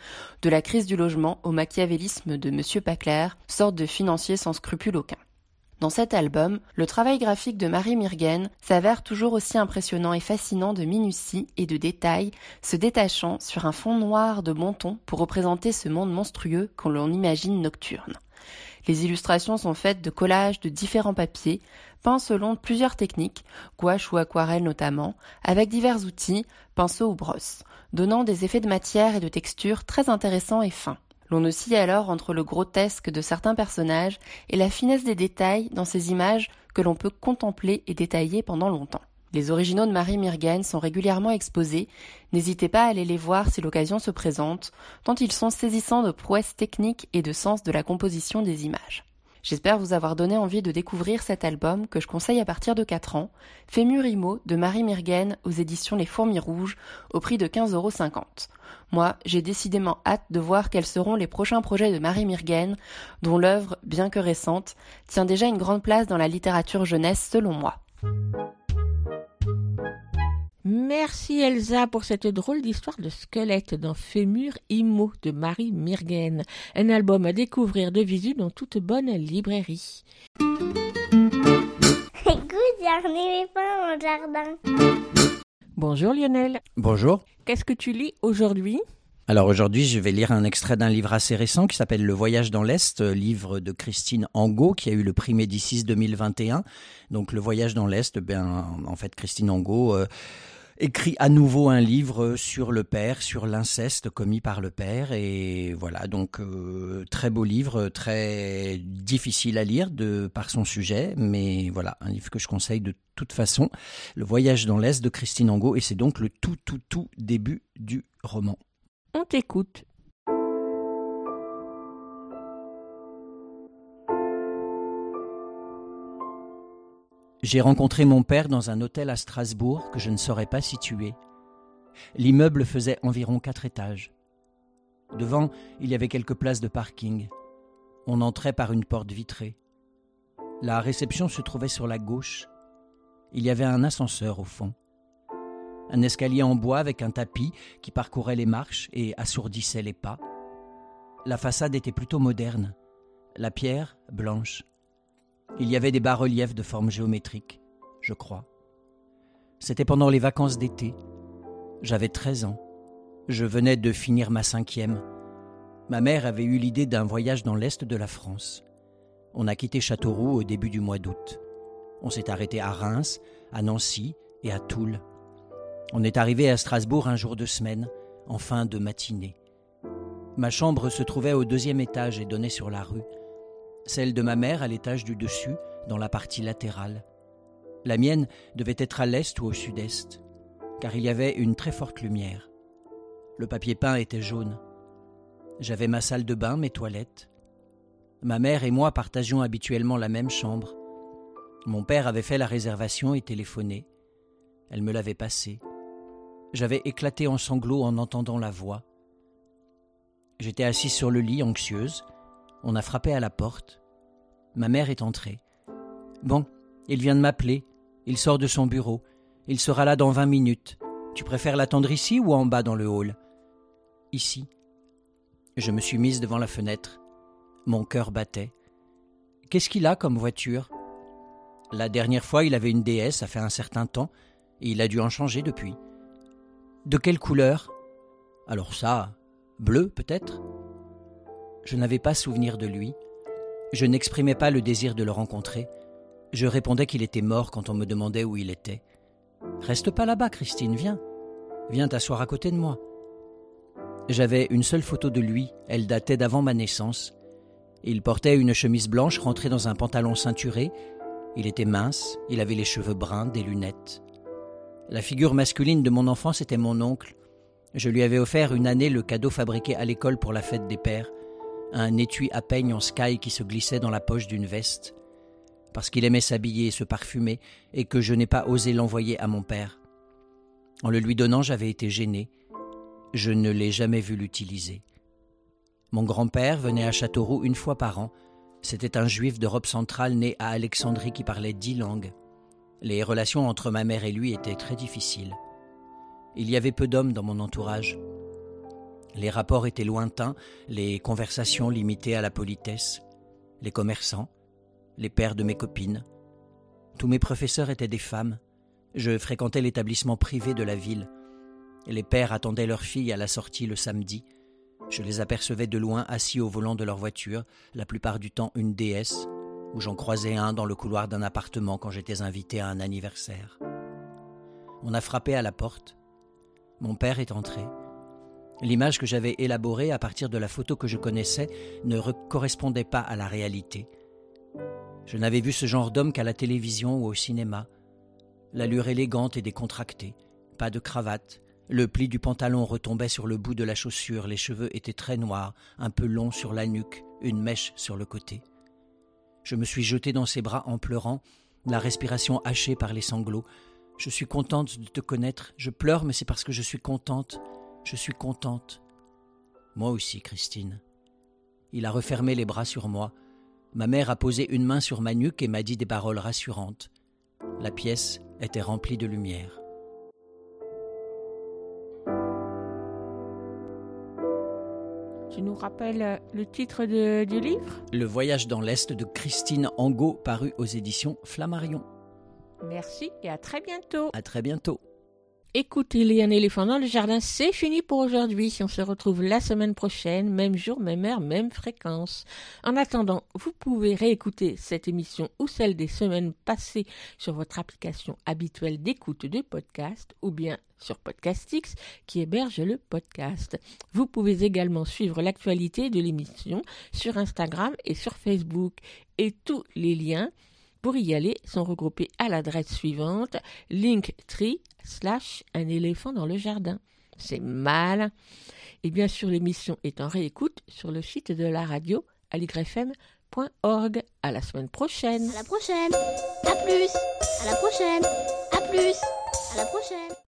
de la crise du logement au machiavélisme de M. Paclair, sorte de financier sans scrupule aucun. Dans cet album, le travail graphique de Marie Mirgen s'avère toujours aussi impressionnant et fascinant de minutie et de détails, se détachant sur un fond noir de bon ton pour représenter ce monde monstrueux qu'on l'on imagine nocturne. Les illustrations sont faites de collages de différents papiers, peints selon plusieurs techniques, gouache ou aquarelle notamment, avec divers outils, pinceaux ou brosses, donnant des effets de matière et de texture très intéressants et fins. L'on oscille alors entre le grotesque de certains personnages et la finesse des détails dans ces images que l'on peut contempler et détailler pendant longtemps. Les originaux de Marie Mirgen sont régulièrement exposés, n'hésitez pas à aller les voir si l'occasion se présente, tant ils sont saisissants de prouesses techniques et de sens de la composition des images. J'espère vous avoir donné envie de découvrir cet album que je conseille à partir de 4 ans, Fémurimo de Marie Mirgen aux éditions Les Fourmis Rouges au prix de 15,50€. Moi, j'ai décidément hâte de voir quels seront les prochains projets de Marie Mirgen, dont l'œuvre, bien que récente, tient déjà une grande place dans la littérature jeunesse selon moi. Merci Elsa pour cette drôle d'histoire de squelette dans Fémur Imo de Marie Mirgen, un album à découvrir de visu dans toute bonne librairie. Écoute, éléphant au jardin. Bonjour Lionel. Bonjour. Qu'est-ce que tu lis aujourd'hui? Alors aujourd'hui, je vais lire un extrait d'un livre assez récent qui s'appelle Le Voyage dans l'Est, livre de Christine Angot qui a eu le prix Médicis 2021. Donc Le Voyage dans l'Est, ben en fait Christine Angot euh, écrit à nouveau un livre sur le père, sur l'inceste commis par le père. Et voilà, donc euh, très beau livre, très difficile à lire de par son sujet, mais voilà, un livre que je conseille de toute façon. Le voyage dans l'Est de Christine Angot, et c'est donc le tout, tout, tout début du roman. On t'écoute. J'ai rencontré mon père dans un hôtel à Strasbourg que je ne saurais pas situer. L'immeuble faisait environ quatre étages. Devant, il y avait quelques places de parking. On entrait par une porte vitrée. La réception se trouvait sur la gauche. Il y avait un ascenseur au fond. Un escalier en bois avec un tapis qui parcourait les marches et assourdissait les pas. La façade était plutôt moderne. La pierre, blanche. Il y avait des bas-reliefs de forme géométrique, je crois. C'était pendant les vacances d'été. J'avais 13 ans. Je venais de finir ma cinquième. Ma mère avait eu l'idée d'un voyage dans l'est de la France. On a quitté Châteauroux au début du mois d'août. On s'est arrêté à Reims, à Nancy et à Toul. On est arrivé à Strasbourg un jour de semaine, en fin de matinée. Ma chambre se trouvait au deuxième étage et donnait sur la rue celle de ma mère à l'étage du dessus, dans la partie latérale. La mienne devait être à l'est ou au sud-est, car il y avait une très forte lumière. Le papier peint était jaune. J'avais ma salle de bain, mes toilettes. Ma mère et moi partagions habituellement la même chambre. Mon père avait fait la réservation et téléphoné. Elle me l'avait passé. J'avais éclaté en sanglots en entendant la voix. J'étais assise sur le lit, anxieuse. On a frappé à la porte. Ma mère est entrée. Bon, il vient de m'appeler. Il sort de son bureau. Il sera là dans vingt minutes. Tu préfères l'attendre ici ou en bas dans le hall? Ici. Je me suis mise devant la fenêtre. Mon cœur battait. Qu'est-ce qu'il a comme voiture? La dernière fois, il avait une DS, ça fait un certain temps, et il a dû en changer depuis. De quelle couleur? Alors ça, bleu peut-être? Je n'avais pas souvenir de lui. Je n'exprimais pas le désir de le rencontrer. Je répondais qu'il était mort quand on me demandait où il était. Reste pas là-bas, Christine, viens. Viens t'asseoir à côté de moi. J'avais une seule photo de lui, elle datait d'avant ma naissance. Il portait une chemise blanche rentrée dans un pantalon ceinturé. Il était mince, il avait les cheveux bruns, des lunettes. La figure masculine de mon enfance était mon oncle. Je lui avais offert une année le cadeau fabriqué à l'école pour la fête des pères, un étui à peigne en sky qui se glissait dans la poche d'une veste, parce qu'il aimait s'habiller et se parfumer, et que je n'ai pas osé l'envoyer à mon père. En le lui donnant, j'avais été gêné. Je ne l'ai jamais vu l'utiliser. Mon grand-père venait à Châteauroux une fois par an. C'était un juif d'Europe centrale né à Alexandrie qui parlait dix langues. Les relations entre ma mère et lui étaient très difficiles. Il y avait peu d'hommes dans mon entourage. Les rapports étaient lointains, les conversations limitées à la politesse, les commerçants, les pères de mes copines. Tous mes professeurs étaient des femmes. Je fréquentais l'établissement privé de la ville. Les pères attendaient leurs filles à la sortie le samedi. Je les apercevais de loin assis au volant de leur voiture, la plupart du temps une déesse, ou j'en croisais un dans le couloir d'un appartement quand j'étais invité à un anniversaire. On a frappé à la porte. Mon père est entré. L'image que j'avais élaborée à partir de la photo que je connaissais ne correspondait pas à la réalité. Je n'avais vu ce genre d'homme qu'à la télévision ou au cinéma. L'allure élégante et décontractée, pas de cravate, le pli du pantalon retombait sur le bout de la chaussure, les cheveux étaient très noirs, un peu longs sur la nuque, une mèche sur le côté. Je me suis jeté dans ses bras en pleurant, la respiration hachée par les sanglots. Je suis contente de te connaître, je pleure, mais c'est parce que je suis contente, je suis contente. Moi aussi, Christine. Il a refermé les bras sur moi. Ma mère a posé une main sur ma nuque et m'a dit des paroles rassurantes. La pièce était remplie de lumière. Tu nous rappelles euh, le titre de- du livre? Le voyage dans l'Est de Christine Angot, paru aux éditions Flammarion. Merci et à très bientôt. À très bientôt. Écoutez, les un éléphant dans le jardin, c'est fini pour aujourd'hui. On se retrouve la semaine prochaine, même jour, même heure, même fréquence. En attendant, vous pouvez réécouter cette émission ou celle des semaines passées sur votre application habituelle d'écoute de podcast ou bien sur Podcastix qui héberge le podcast. Vous pouvez également suivre l'actualité de l'émission sur Instagram et sur Facebook et tous les liens pour y aller sont regroupés à l'adresse suivante linktree slash un éléphant dans le jardin. C'est mal. Et bien sûr, l'émission est en réécoute sur le site de la radio aligrefm.org. À la semaine prochaine. À la prochaine. À plus. À la prochaine. À plus. À la prochaine.